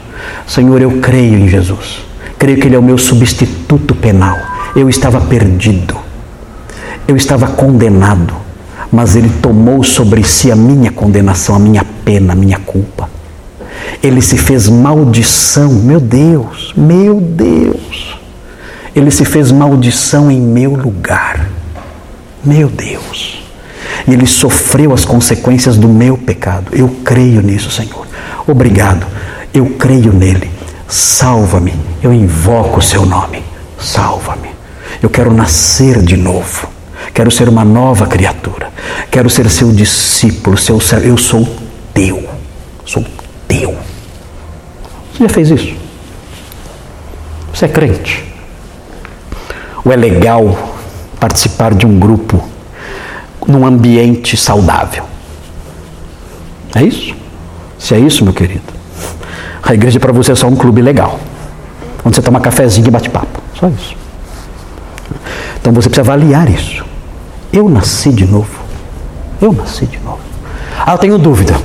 Senhor, eu creio em Jesus. Creio que Ele é o meu substituto penal. Eu estava perdido. Eu estava condenado. Mas Ele tomou sobre si a minha condenação, a minha pena, a minha culpa. Ele se fez maldição, meu Deus, meu Deus. Ele se fez maldição em meu lugar, meu Deus. E ele sofreu as consequências do meu pecado. Eu creio nisso, Senhor. Obrigado. Eu creio nele. Salva-me. Eu invoco o seu nome. Salva-me. Eu quero nascer de novo. Quero ser uma nova criatura. Quero ser seu discípulo, seu servo. Eu sou teu. Sou teu. Você já fez isso? Você é crente? Ou é legal participar de um grupo num ambiente saudável? É isso? Se é isso, meu querido, a igreja para você é só um clube legal, onde você toma cafezinho e bate papo. Só isso. Então você precisa avaliar isso. Eu nasci de novo. Eu nasci de novo. Ah, eu tenho dúvida.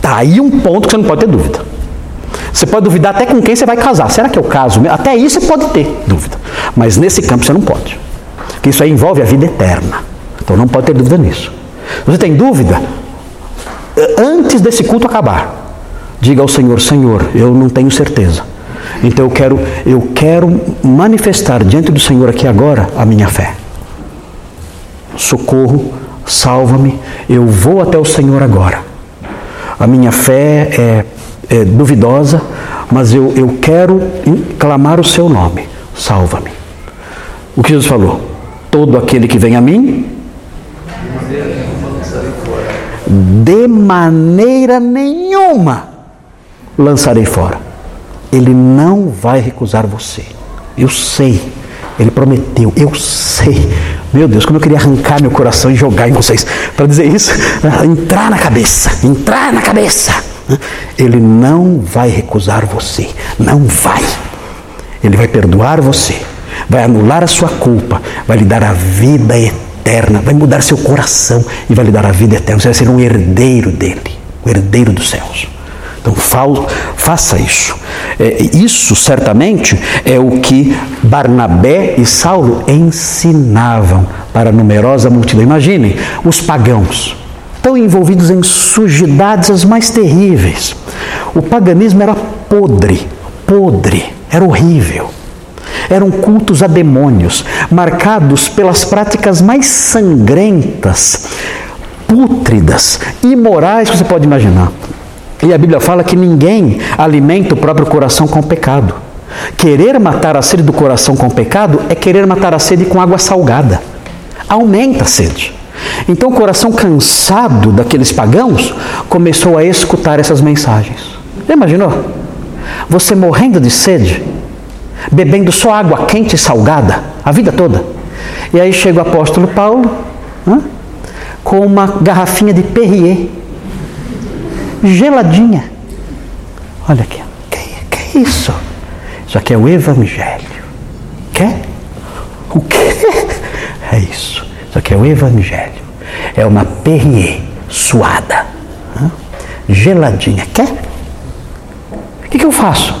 Tá aí um ponto que você não pode ter dúvida. Você pode duvidar até com quem você vai casar. Será que é o caso? Até isso você pode ter dúvida. Mas nesse campo você não pode. Porque isso aí envolve a vida eterna. Então não pode ter dúvida nisso. Você tem dúvida, antes desse culto acabar, diga ao Senhor: Senhor, eu não tenho certeza. Então eu quero, eu quero manifestar diante do Senhor aqui agora a minha fé. Socorro, salva-me, eu vou até o Senhor agora. A minha fé é, é duvidosa, mas eu, eu quero clamar o seu nome. Salva-me. O que Jesus falou? Todo aquele que vem a mim, de maneira nenhuma lançarei fora. Ele não vai recusar você. Eu sei. Ele prometeu. Eu sei. Meu Deus, como eu queria arrancar meu coração e jogar em vocês para dizer isso, entrar na cabeça, entrar na cabeça. Ele não vai recusar você, não vai. Ele vai perdoar você, vai anular a sua culpa, vai lhe dar a vida eterna, vai mudar seu coração e vai lhe dar a vida eterna. Você vai ser um herdeiro dele, o herdeiro dos céus. Então faça isso. É, isso certamente é o que Barnabé e Saulo ensinavam para a numerosa multidão. Imaginem os pagãos, tão envolvidos em sujidades as mais terríveis. O paganismo era podre, podre, era horrível. Eram cultos a demônios, marcados pelas práticas mais sangrentas, pútridas, imorais que você pode imaginar. E a Bíblia fala que ninguém alimenta o próprio coração com pecado. Querer matar a sede do coração com pecado é querer matar a sede com água salgada. Aumenta a sede. Então o coração cansado daqueles pagãos começou a escutar essas mensagens. Já imaginou? Você morrendo de sede, bebendo só água quente e salgada a vida toda. E aí chega o apóstolo Paulo com uma garrafinha de Perrier geladinha. Olha aqui, que, que é isso? Isso aqui é o Evangelho. Quer? O que? É isso. Isso aqui é o Evangelho. É uma Perrier suada, geladinha. Quer? O que, que eu faço?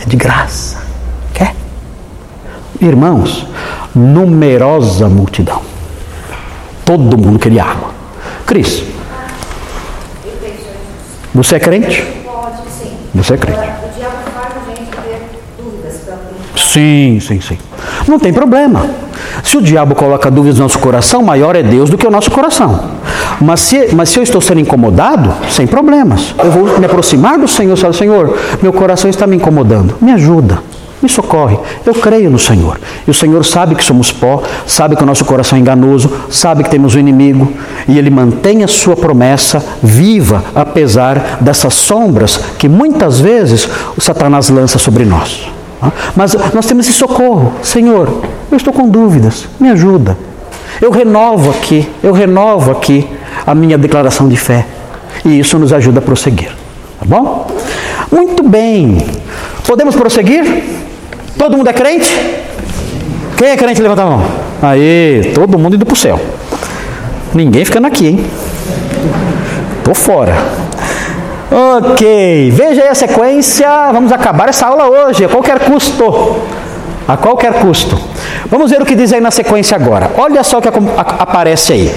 É de graça. Quer? Irmãos, numerosa multidão. Todo mundo queria água. Cris, você é crente? Pode, sim. Você é crente. O diabo faz a gente ter dúvidas. Sim, sim, sim. Não tem problema. Se o diabo coloca dúvidas no nosso coração, maior é Deus do que o nosso coração. Mas se, mas se eu estou sendo incomodado, sem problemas. Eu vou me aproximar do Senhor e falar, Senhor, meu coração está me incomodando. Me ajuda. Me socorre. Eu creio no Senhor. E o Senhor sabe que somos pó, sabe que o nosso coração é enganoso, sabe que temos o um inimigo. E Ele mantém a sua promessa viva, apesar dessas sombras que muitas vezes o Satanás lança sobre nós. Mas nós temos esse socorro. Senhor, eu estou com dúvidas. Me ajuda. Eu renovo aqui, eu renovo aqui a minha declaração de fé. E isso nos ajuda a prosseguir. Tá bom? Muito bem. Podemos prosseguir? Todo mundo é crente? Quem é crente? Levanta a mão. Aí, todo mundo indo para o céu. Ninguém ficando aqui, hein? Tô fora. Ok, veja aí a sequência. Vamos acabar essa aula hoje, a qualquer custo. A qualquer custo. Vamos ver o que diz aí na sequência agora. Olha só o que aparece aí.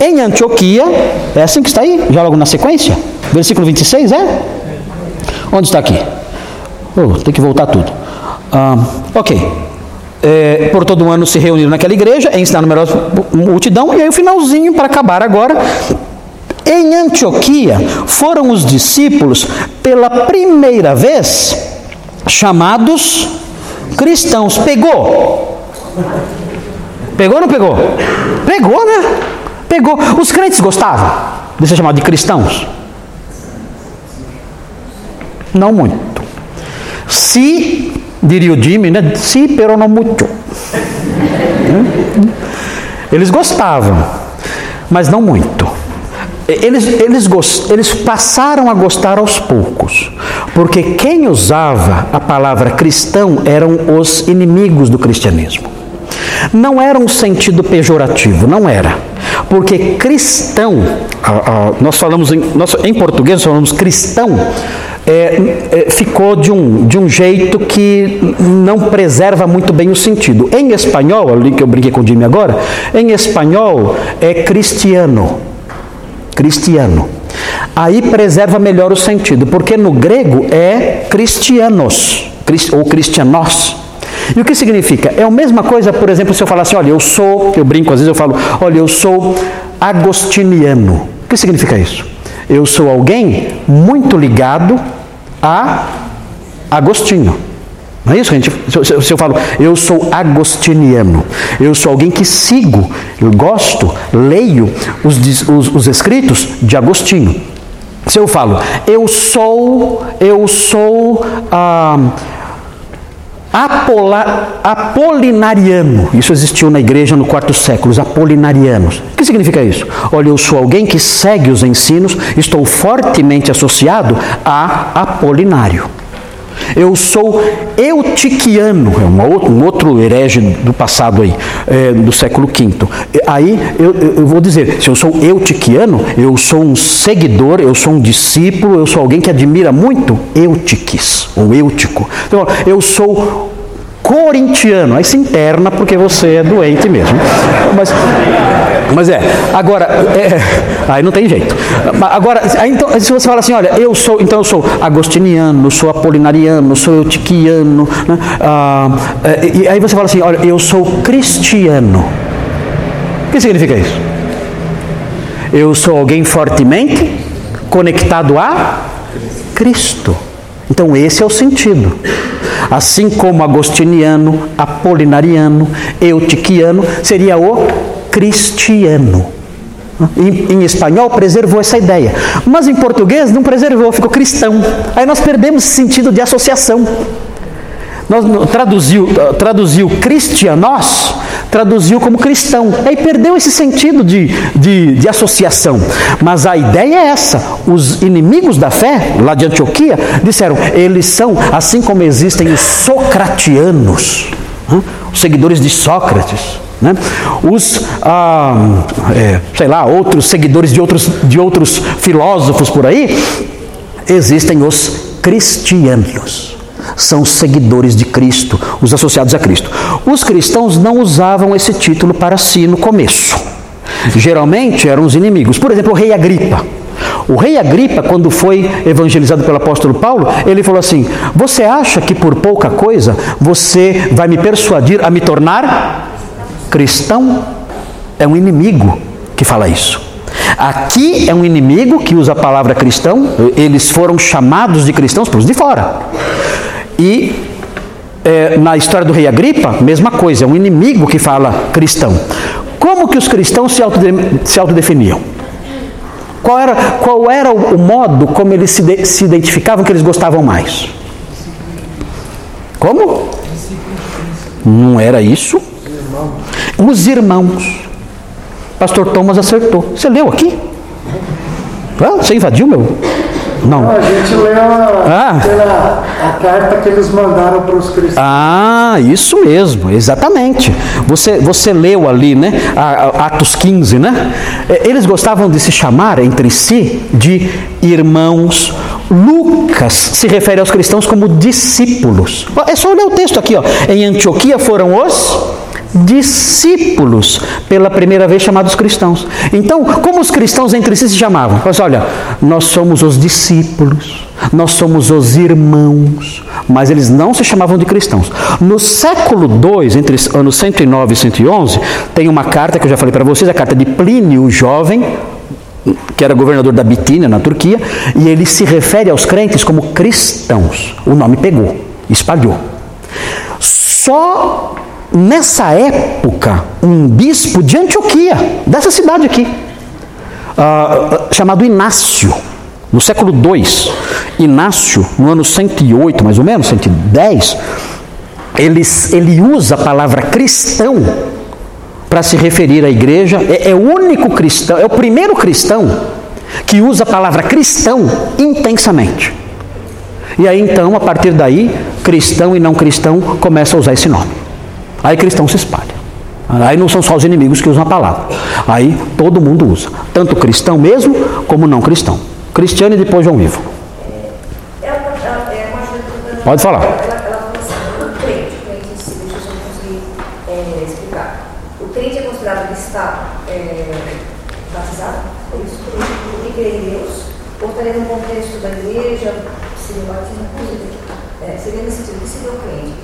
Em Antioquia, é assim que está aí? Já logo na sequência? Versículo 26, é? Onde está aqui? Oh, tem que voltar tudo. Ah, ok. É, por todo ano se reuniram naquela igreja, ensinar numerosa multidão, e aí o finalzinho para acabar agora. Em Antioquia foram os discípulos pela primeira vez chamados cristãos. Pegou? Pegou ou não pegou? Pegou, né? Pegou. Os crentes gostavam de ser chamados de cristãos? Não muito. Se, diria o Jimmy, né? Si, pero não muito. Eles gostavam, mas não muito. Eles, eles, eles passaram a gostar aos poucos, porque quem usava a palavra cristão eram os inimigos do cristianismo. Não era um sentido pejorativo, não era. Porque cristão, nós falamos em, nós, em português, nós falamos cristão, é, é, ficou de um, de um jeito que não preserva muito bem o sentido. Em espanhol, ali que eu brinquei com o Jimmy agora, em espanhol é cristiano cristiano. Aí preserva melhor o sentido, porque no grego é cristianos, ou cristianos. E o que significa? É a mesma coisa, por exemplo, se eu falar assim, olha, eu sou, eu brinco às vezes, eu falo, olha, eu sou agostiniano. O que significa isso? Eu sou alguém muito ligado a Agostinho. Não é isso, gente? Se eu falo, eu sou agostiniano, eu sou alguém que sigo, eu gosto, leio os, os, os escritos de Agostinho. Se eu falo, eu sou, eu sou ah, apola, apolinariano, isso existiu na igreja no quarto século, os apolinarianos. O que significa isso? Olha, eu sou alguém que segue os ensinos, estou fortemente associado a Apolinário. Eu sou eutiquiano, é uma, um outro herege do passado aí, é, do século V. Aí eu, eu vou dizer, se eu sou eutiquiano, eu sou um seguidor, eu sou um discípulo, eu sou alguém que admira muito Eutiques, ou Eutico. Então, eu sou corintiano. Aí se interna porque você é doente mesmo. Mas, mas é. Agora, é, aí não tem jeito. Agora, então, se você fala assim, olha, eu sou, então eu sou agostiniano, sou apolinariano, sou eutiquiano, né? ah, é, e aí você fala assim, olha, eu sou cristiano. O que significa isso? Eu sou alguém fortemente conectado a Cristo. Então esse é o sentido. Assim como agostiniano, apolinariano, eutiquiano, seria o cristiano. Em, em, espanhol preservou essa ideia, mas em português não preservou, ficou cristão. Aí nós perdemos esse sentido de associação. Nós traduziu, traduziu cristianos, traduziu como cristão. Aí perdeu esse sentido de, de, de, associação. Mas a ideia é essa. Os inimigos da fé, lá de Antioquia, disseram: eles são, assim como existem os socratianos, os seguidores de Sócrates. Né? Os, ah, é, sei lá, outros seguidores de outros, de outros filósofos por aí, existem os cristianos são seguidores de Cristo, os associados a Cristo. Os cristãos não usavam esse título para si no começo. Geralmente eram os inimigos. Por exemplo, o rei Agripa. O rei Agripa, quando foi evangelizado pelo apóstolo Paulo, ele falou assim: Você acha que por pouca coisa você vai me persuadir a me tornar cristão? É um inimigo que fala isso. Aqui é um inimigo que usa a palavra cristão, eles foram chamados de cristãos pelos de fora. E é, na história do rei Agripa, mesma coisa, é um inimigo que fala cristão. Como que os cristãos se, autode se autodefiniam? Qual era, qual era o, o modo como eles se, se identificavam que eles gostavam mais? Como? Não era isso? Os irmãos. Pastor Thomas acertou. Você leu aqui? Você invadiu meu? Não. a gente leu a, ah. pela, a carta que eles mandaram para os cristãos. Ah, isso mesmo, exatamente. Você, você leu ali, né? Atos 15, né? Eles gostavam de se chamar entre si de irmãos Lucas se refere aos cristãos como discípulos. É só olhar o texto aqui, ó. Em Antioquia foram os discípulos, pela primeira vez chamados cristãos. Então, como os cristãos entre si se chamavam? Mas olha, nós somos os discípulos, nós somos os irmãos, mas eles não se chamavam de cristãos. No século II, entre anos 109 e 111, tem uma carta que eu já falei para vocês, a carta de Plínio o Jovem, que era governador da Bitínia, na Turquia, e ele se refere aos crentes como cristãos. O nome pegou, espalhou. Só nessa época, um bispo de Antioquia, dessa cidade aqui, uh, chamado Inácio, no século II, Inácio, no ano 108 mais ou menos, 110, ele, ele usa a palavra cristão para se referir à igreja, é, é o único cristão, é o primeiro cristão que usa a palavra cristão intensamente. E aí então, a partir daí, cristão e não cristão começam a usar esse nome. Aí cristão se espalha. Aí não são só os inimigos que usam a palavra. Aí todo mundo usa. Tanto cristão mesmo, como não cristão. Cristiano e depois João. É é dando. Pode falar. Assim, o crente, crente é, crente é considerado que está é, por isso, igreja, seria o batismo, é, seria nesse sentido, que seria o crente?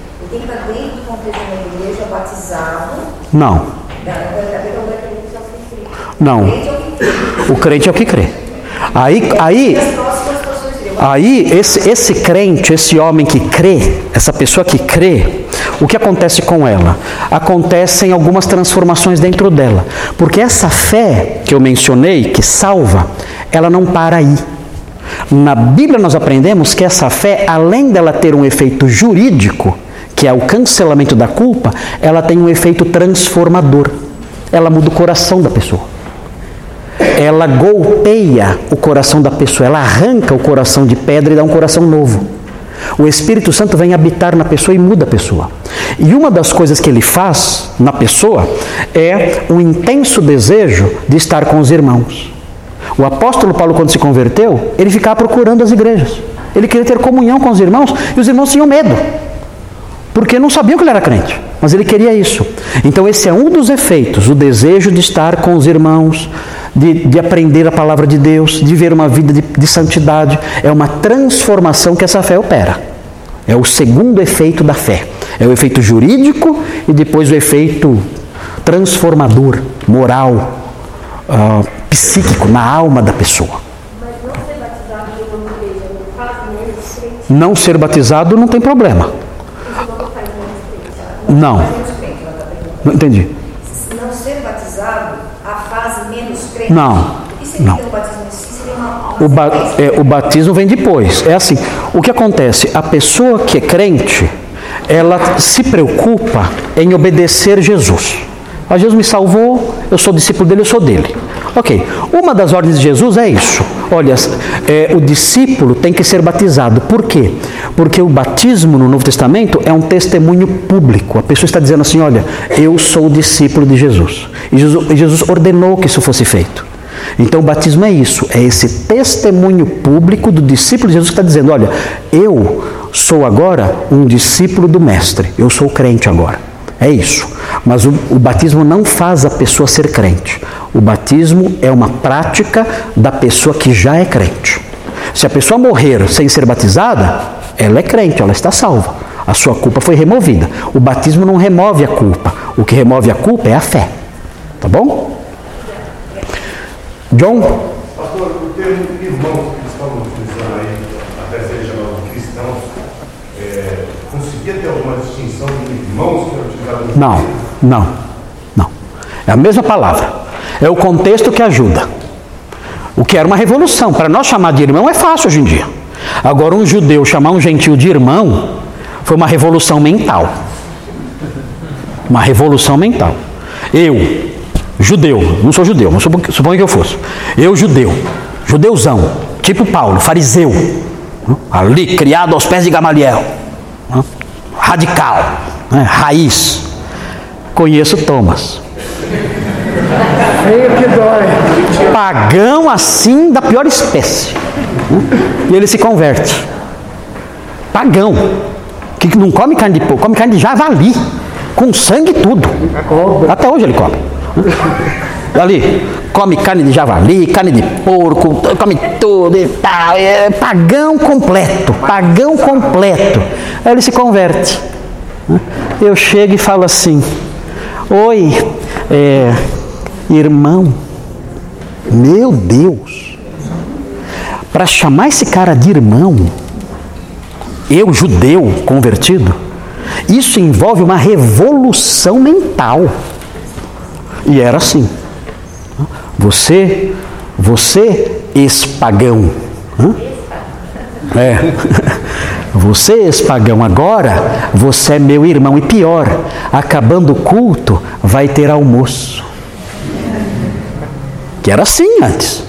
Dentro do contexto uma igreja, batizado, Não, não. o crente é o que crê. É. Aí, aí, Aí, esse, esse crente, esse homem que crê, essa pessoa que crê, o que acontece com ela? Acontecem algumas transformações dentro dela. Porque essa fé que eu mencionei, que salva, ela não para aí. Na Bíblia nós aprendemos que essa fé, além dela ter um efeito jurídico, que é o cancelamento da culpa, ela tem um efeito transformador. Ela muda o coração da pessoa ela golpeia o coração da pessoa, ela arranca o coração de pedra e dá um coração novo. O Espírito Santo vem habitar na pessoa e muda a pessoa. E uma das coisas que ele faz na pessoa é um intenso desejo de estar com os irmãos. O apóstolo Paulo, quando se converteu, ele ficava procurando as igrejas. Ele queria ter comunhão com os irmãos e os irmãos tinham medo, porque não sabiam que ele era crente, mas ele queria isso. Então, esse é um dos efeitos, o desejo de estar com os irmãos, de, de aprender a palavra de Deus, de ver uma vida de, de santidade. É uma transformação que essa fé opera. É o segundo efeito da fé. É o efeito jurídico e depois o efeito transformador, moral, ah, psíquico, na alma da pessoa. Mas Não ser batizado não tem problema. isso não faz menos crente. Não. Não entendi. Não ser batizado, a fase menos crente. Não, não. O, ba- é, o batismo vem depois. É assim: o que acontece? A pessoa que é crente, ela se preocupa em obedecer Jesus. Ah, Jesus me salvou, eu sou discípulo dele, eu sou dele. Ok, uma das ordens de Jesus é isso. Olha, é, o discípulo tem que ser batizado. Por quê? Porque o batismo no Novo Testamento é um testemunho público. A pessoa está dizendo assim: olha, eu sou discípulo de Jesus. E Jesus, e Jesus ordenou que isso fosse feito. Então o batismo é isso, é esse testemunho público do discípulo de Jesus que está dizendo: olha, eu sou agora um discípulo do Mestre, eu sou crente agora. É isso. Mas o, o batismo não faz a pessoa ser crente. O batismo é uma prática da pessoa que já é crente. Se a pessoa morrer sem ser batizada, ela é crente, ela está salva. A sua culpa foi removida. O batismo não remove a culpa. O que remove a culpa é a fé. Tá bom? John? Pastor, o termo irmãos que estavam utilizando aí, até serem chamados de cristãos, é, conseguia ter alguma distinção de irmãos Não, não, não. É a mesma palavra. É o contexto que ajuda. O que era uma revolução. Para nós chamar de irmão é fácil hoje em dia. Agora, um judeu chamar um gentil de irmão foi uma revolução mental. Uma revolução mental. Eu, judeu, não sou judeu, mas suponho que eu fosse. Eu, judeu, judeuzão, tipo Paulo, fariseu, ali criado aos pés de Gamaliel, radical, né, raiz. Conheço Thomas. feio que dói. Pagão assim da pior espécie. E ele se converte. Pagão. Que não come carne de porco, come carne de javali. Com sangue e tudo. Até hoje ele come. Ali, come carne de javali, carne de porco, come tudo e tal. É pagão completo, pagão completo. Aí ele se converte. Eu chego e falo assim: Oi, é, irmão, meu Deus, para chamar esse cara de irmão, eu, judeu convertido, isso envolve uma revolução mental. E era assim. Você, você ex-pagão. É. Você ex-pagão agora, você é meu irmão. E pior, acabando o culto, vai ter almoço. Que era assim antes.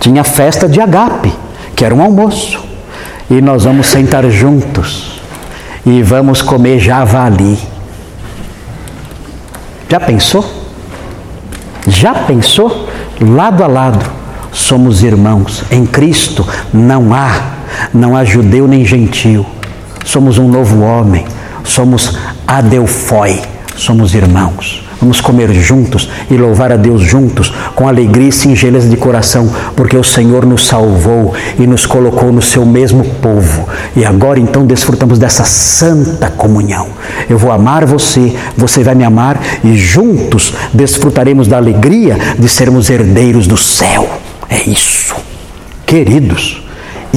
Tinha festa de agape, que era um almoço. E nós vamos sentar juntos e vamos comer javali. Já pensou? Já pensou? Lado a lado, somos irmãos. Em Cristo não há, não há judeu nem gentil. Somos um novo homem. Somos adelfoi, somos irmãos. Vamos comer juntos e louvar a Deus juntos, com alegria e singeleza de coração, porque o Senhor nos salvou e nos colocou no seu mesmo povo. E agora então desfrutamos dessa santa comunhão. Eu vou amar você, você vai me amar e juntos desfrutaremos da alegria de sermos herdeiros do céu. É isso. Queridos,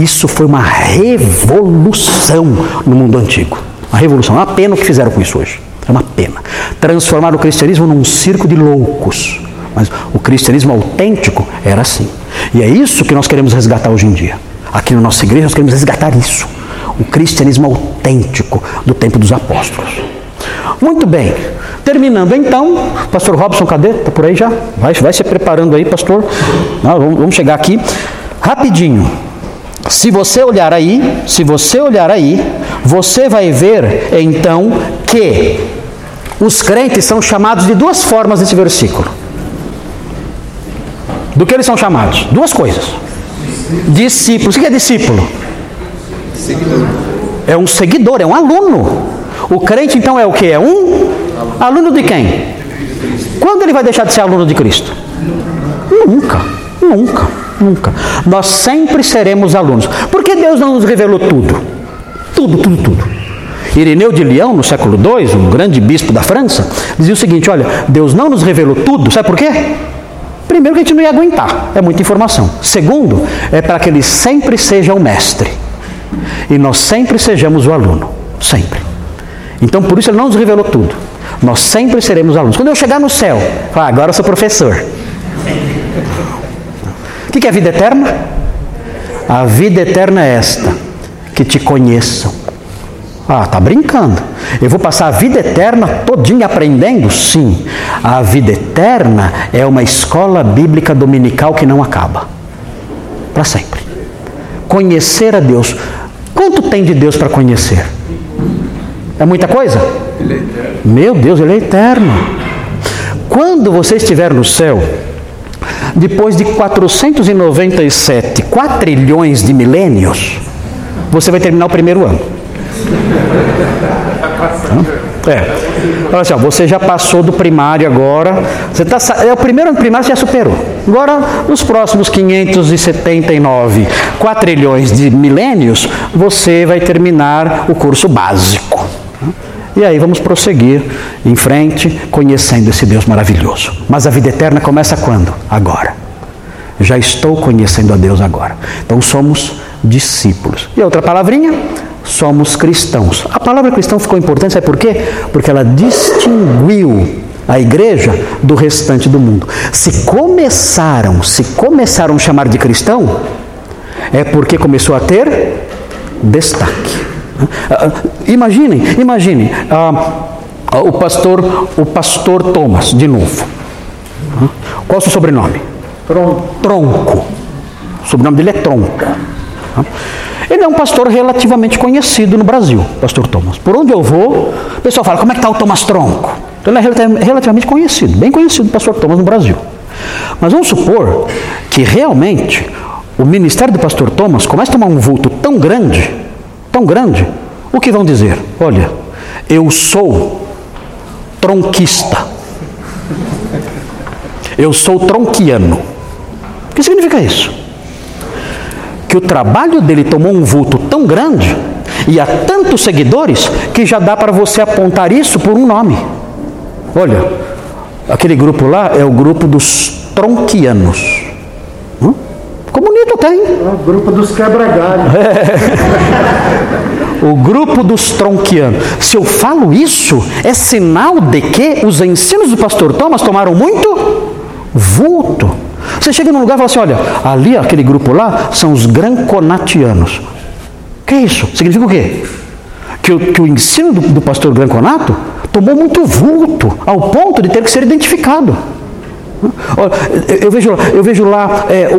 isso foi uma revolução no mundo antigo. Uma revolução. É uma pena o que fizeram com isso hoje. É uma pena. Transformar o cristianismo num circo de loucos. Mas o cristianismo autêntico era assim. E é isso que nós queremos resgatar hoje em dia. Aqui na nossa igreja nós queremos resgatar isso. O cristianismo autêntico do tempo dos apóstolos. Muito bem. Terminando então, pastor Robson, cadê? Está por aí já? Vai, vai se preparando aí, pastor. Vamos, vamos chegar aqui. Rapidinho. Se você olhar aí, se você olhar aí, você vai ver então que os crentes são chamados de duas formas nesse versículo. Do que eles são chamados? Duas coisas. Discípulos. O que é discípulo? É um seguidor, é um aluno. O crente então é o que? É um aluno de quem? Quando ele vai deixar de ser aluno de Cristo? Nunca, nunca, nunca. Nós sempre seremos alunos. Por que Deus não nos revelou tudo? Tudo, tudo, tudo. Ireneu de Leão, no século II, um grande bispo da França, dizia o seguinte: olha, Deus não nos revelou tudo, sabe por quê? Primeiro, que a gente não ia aguentar, é muita informação. Segundo, é para que ele sempre seja o mestre e nós sempre sejamos o aluno, sempre. Então, por isso, ele não nos revelou tudo. Nós sempre seremos alunos. Quando eu chegar no céu, ah, agora eu sou professor. O que é a vida eterna? A vida eterna é esta: que te conheçam ah, tá brincando. Eu vou passar a vida eterna todinha aprendendo? Sim. A vida eterna é uma escola bíblica dominical que não acaba. Para sempre. Conhecer a Deus. Quanto tem de Deus para conhecer? É muita coisa? Ele é eterno. Meu Deus, ele é eterno. Quando você estiver no céu, depois de 497 quatrilhões de milênios, você vai terminar o primeiro ano. É. Olha assim, ó, você já passou do primário agora. Você tá, é o primeiro ano primário você já superou. Agora, nos próximos 579 quatrilhões de milênios, você vai terminar o curso básico. E aí vamos prosseguir em frente, conhecendo esse Deus maravilhoso. Mas a vida eterna começa quando? Agora. Já estou conhecendo a Deus agora. Então somos discípulos. E outra palavrinha? somos cristãos. A palavra cristão ficou importante, sabe por quê? Porque ela distinguiu a igreja do restante do mundo. Se começaram, se começaram a chamar de cristão, é porque começou a ter destaque. Ah, ah, imaginem, imaginem, uh, o pastor, o pastor Thomas, de novo. Qual é o seu sobrenome? Tronco. Tronco. O sobrenome dele é Tronco. Ele é um pastor relativamente conhecido no Brasil, pastor Thomas. Por onde eu vou, o pessoal fala, como é que está o Thomas Tronco? Então, ele é relativamente conhecido, bem conhecido o pastor Thomas no Brasil. Mas vamos supor que realmente o ministério do pastor Thomas começa a tomar um vulto tão grande, tão grande, o que vão dizer? Olha, eu sou tronquista. Eu sou tronquiano. O que significa isso? Que o trabalho dele tomou um vulto tão grande e há tantos seguidores que já dá para você apontar isso por um nome. Olha, aquele grupo lá é o grupo dos tronquianos. Bonito até, hein? É o grupo dos quebra-galhos. O grupo dos tronquianos. Se eu falo isso, é sinal de que os ensinos do pastor Thomas tomaram muito vulto. Você chega num lugar e fala assim: olha, ali, aquele grupo lá, são os granconatianos. Que é isso? Significa o quê? Que o, que o ensino do, do pastor Granconato tomou muito vulto, ao ponto de ter que ser identificado. Eu- vejo, eu vejo lá é,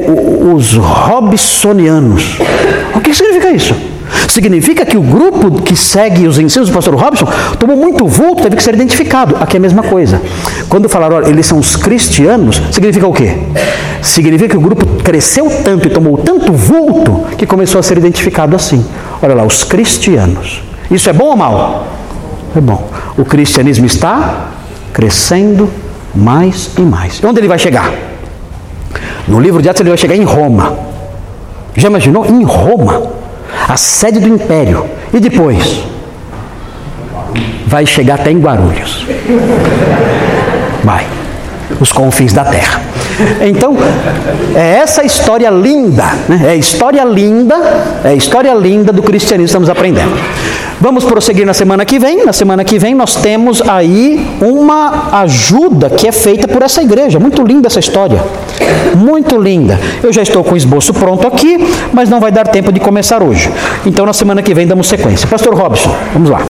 os Robsonianos. O que significa isso? Significa que o grupo que segue os ensinos do pastor Robson tomou muito vulto, teve que ser identificado. Aqui é a mesma coisa. Quando falaram, olha, eles são os cristianos, significa o quê? Significa que o grupo cresceu tanto e tomou tanto vulto que começou a ser identificado assim. Olha lá, os cristianos. Isso é bom ou mal? É bom. O cristianismo está crescendo mais e mais. Onde ele vai chegar? No livro de Atos ele vai chegar em Roma. Já imaginou? Em Roma, a sede do império. E depois? Vai chegar até em Guarulhos. Vai. Os confins da terra. Então, é essa história linda, né? é história linda, é história linda do cristianismo que estamos aprendendo. Vamos prosseguir na semana que vem. Na semana que vem nós temos aí uma ajuda que é feita por essa igreja. Muito linda essa história. Muito linda. Eu já estou com o esboço pronto aqui, mas não vai dar tempo de começar hoje. Então na semana que vem damos sequência. Pastor Robson, vamos lá.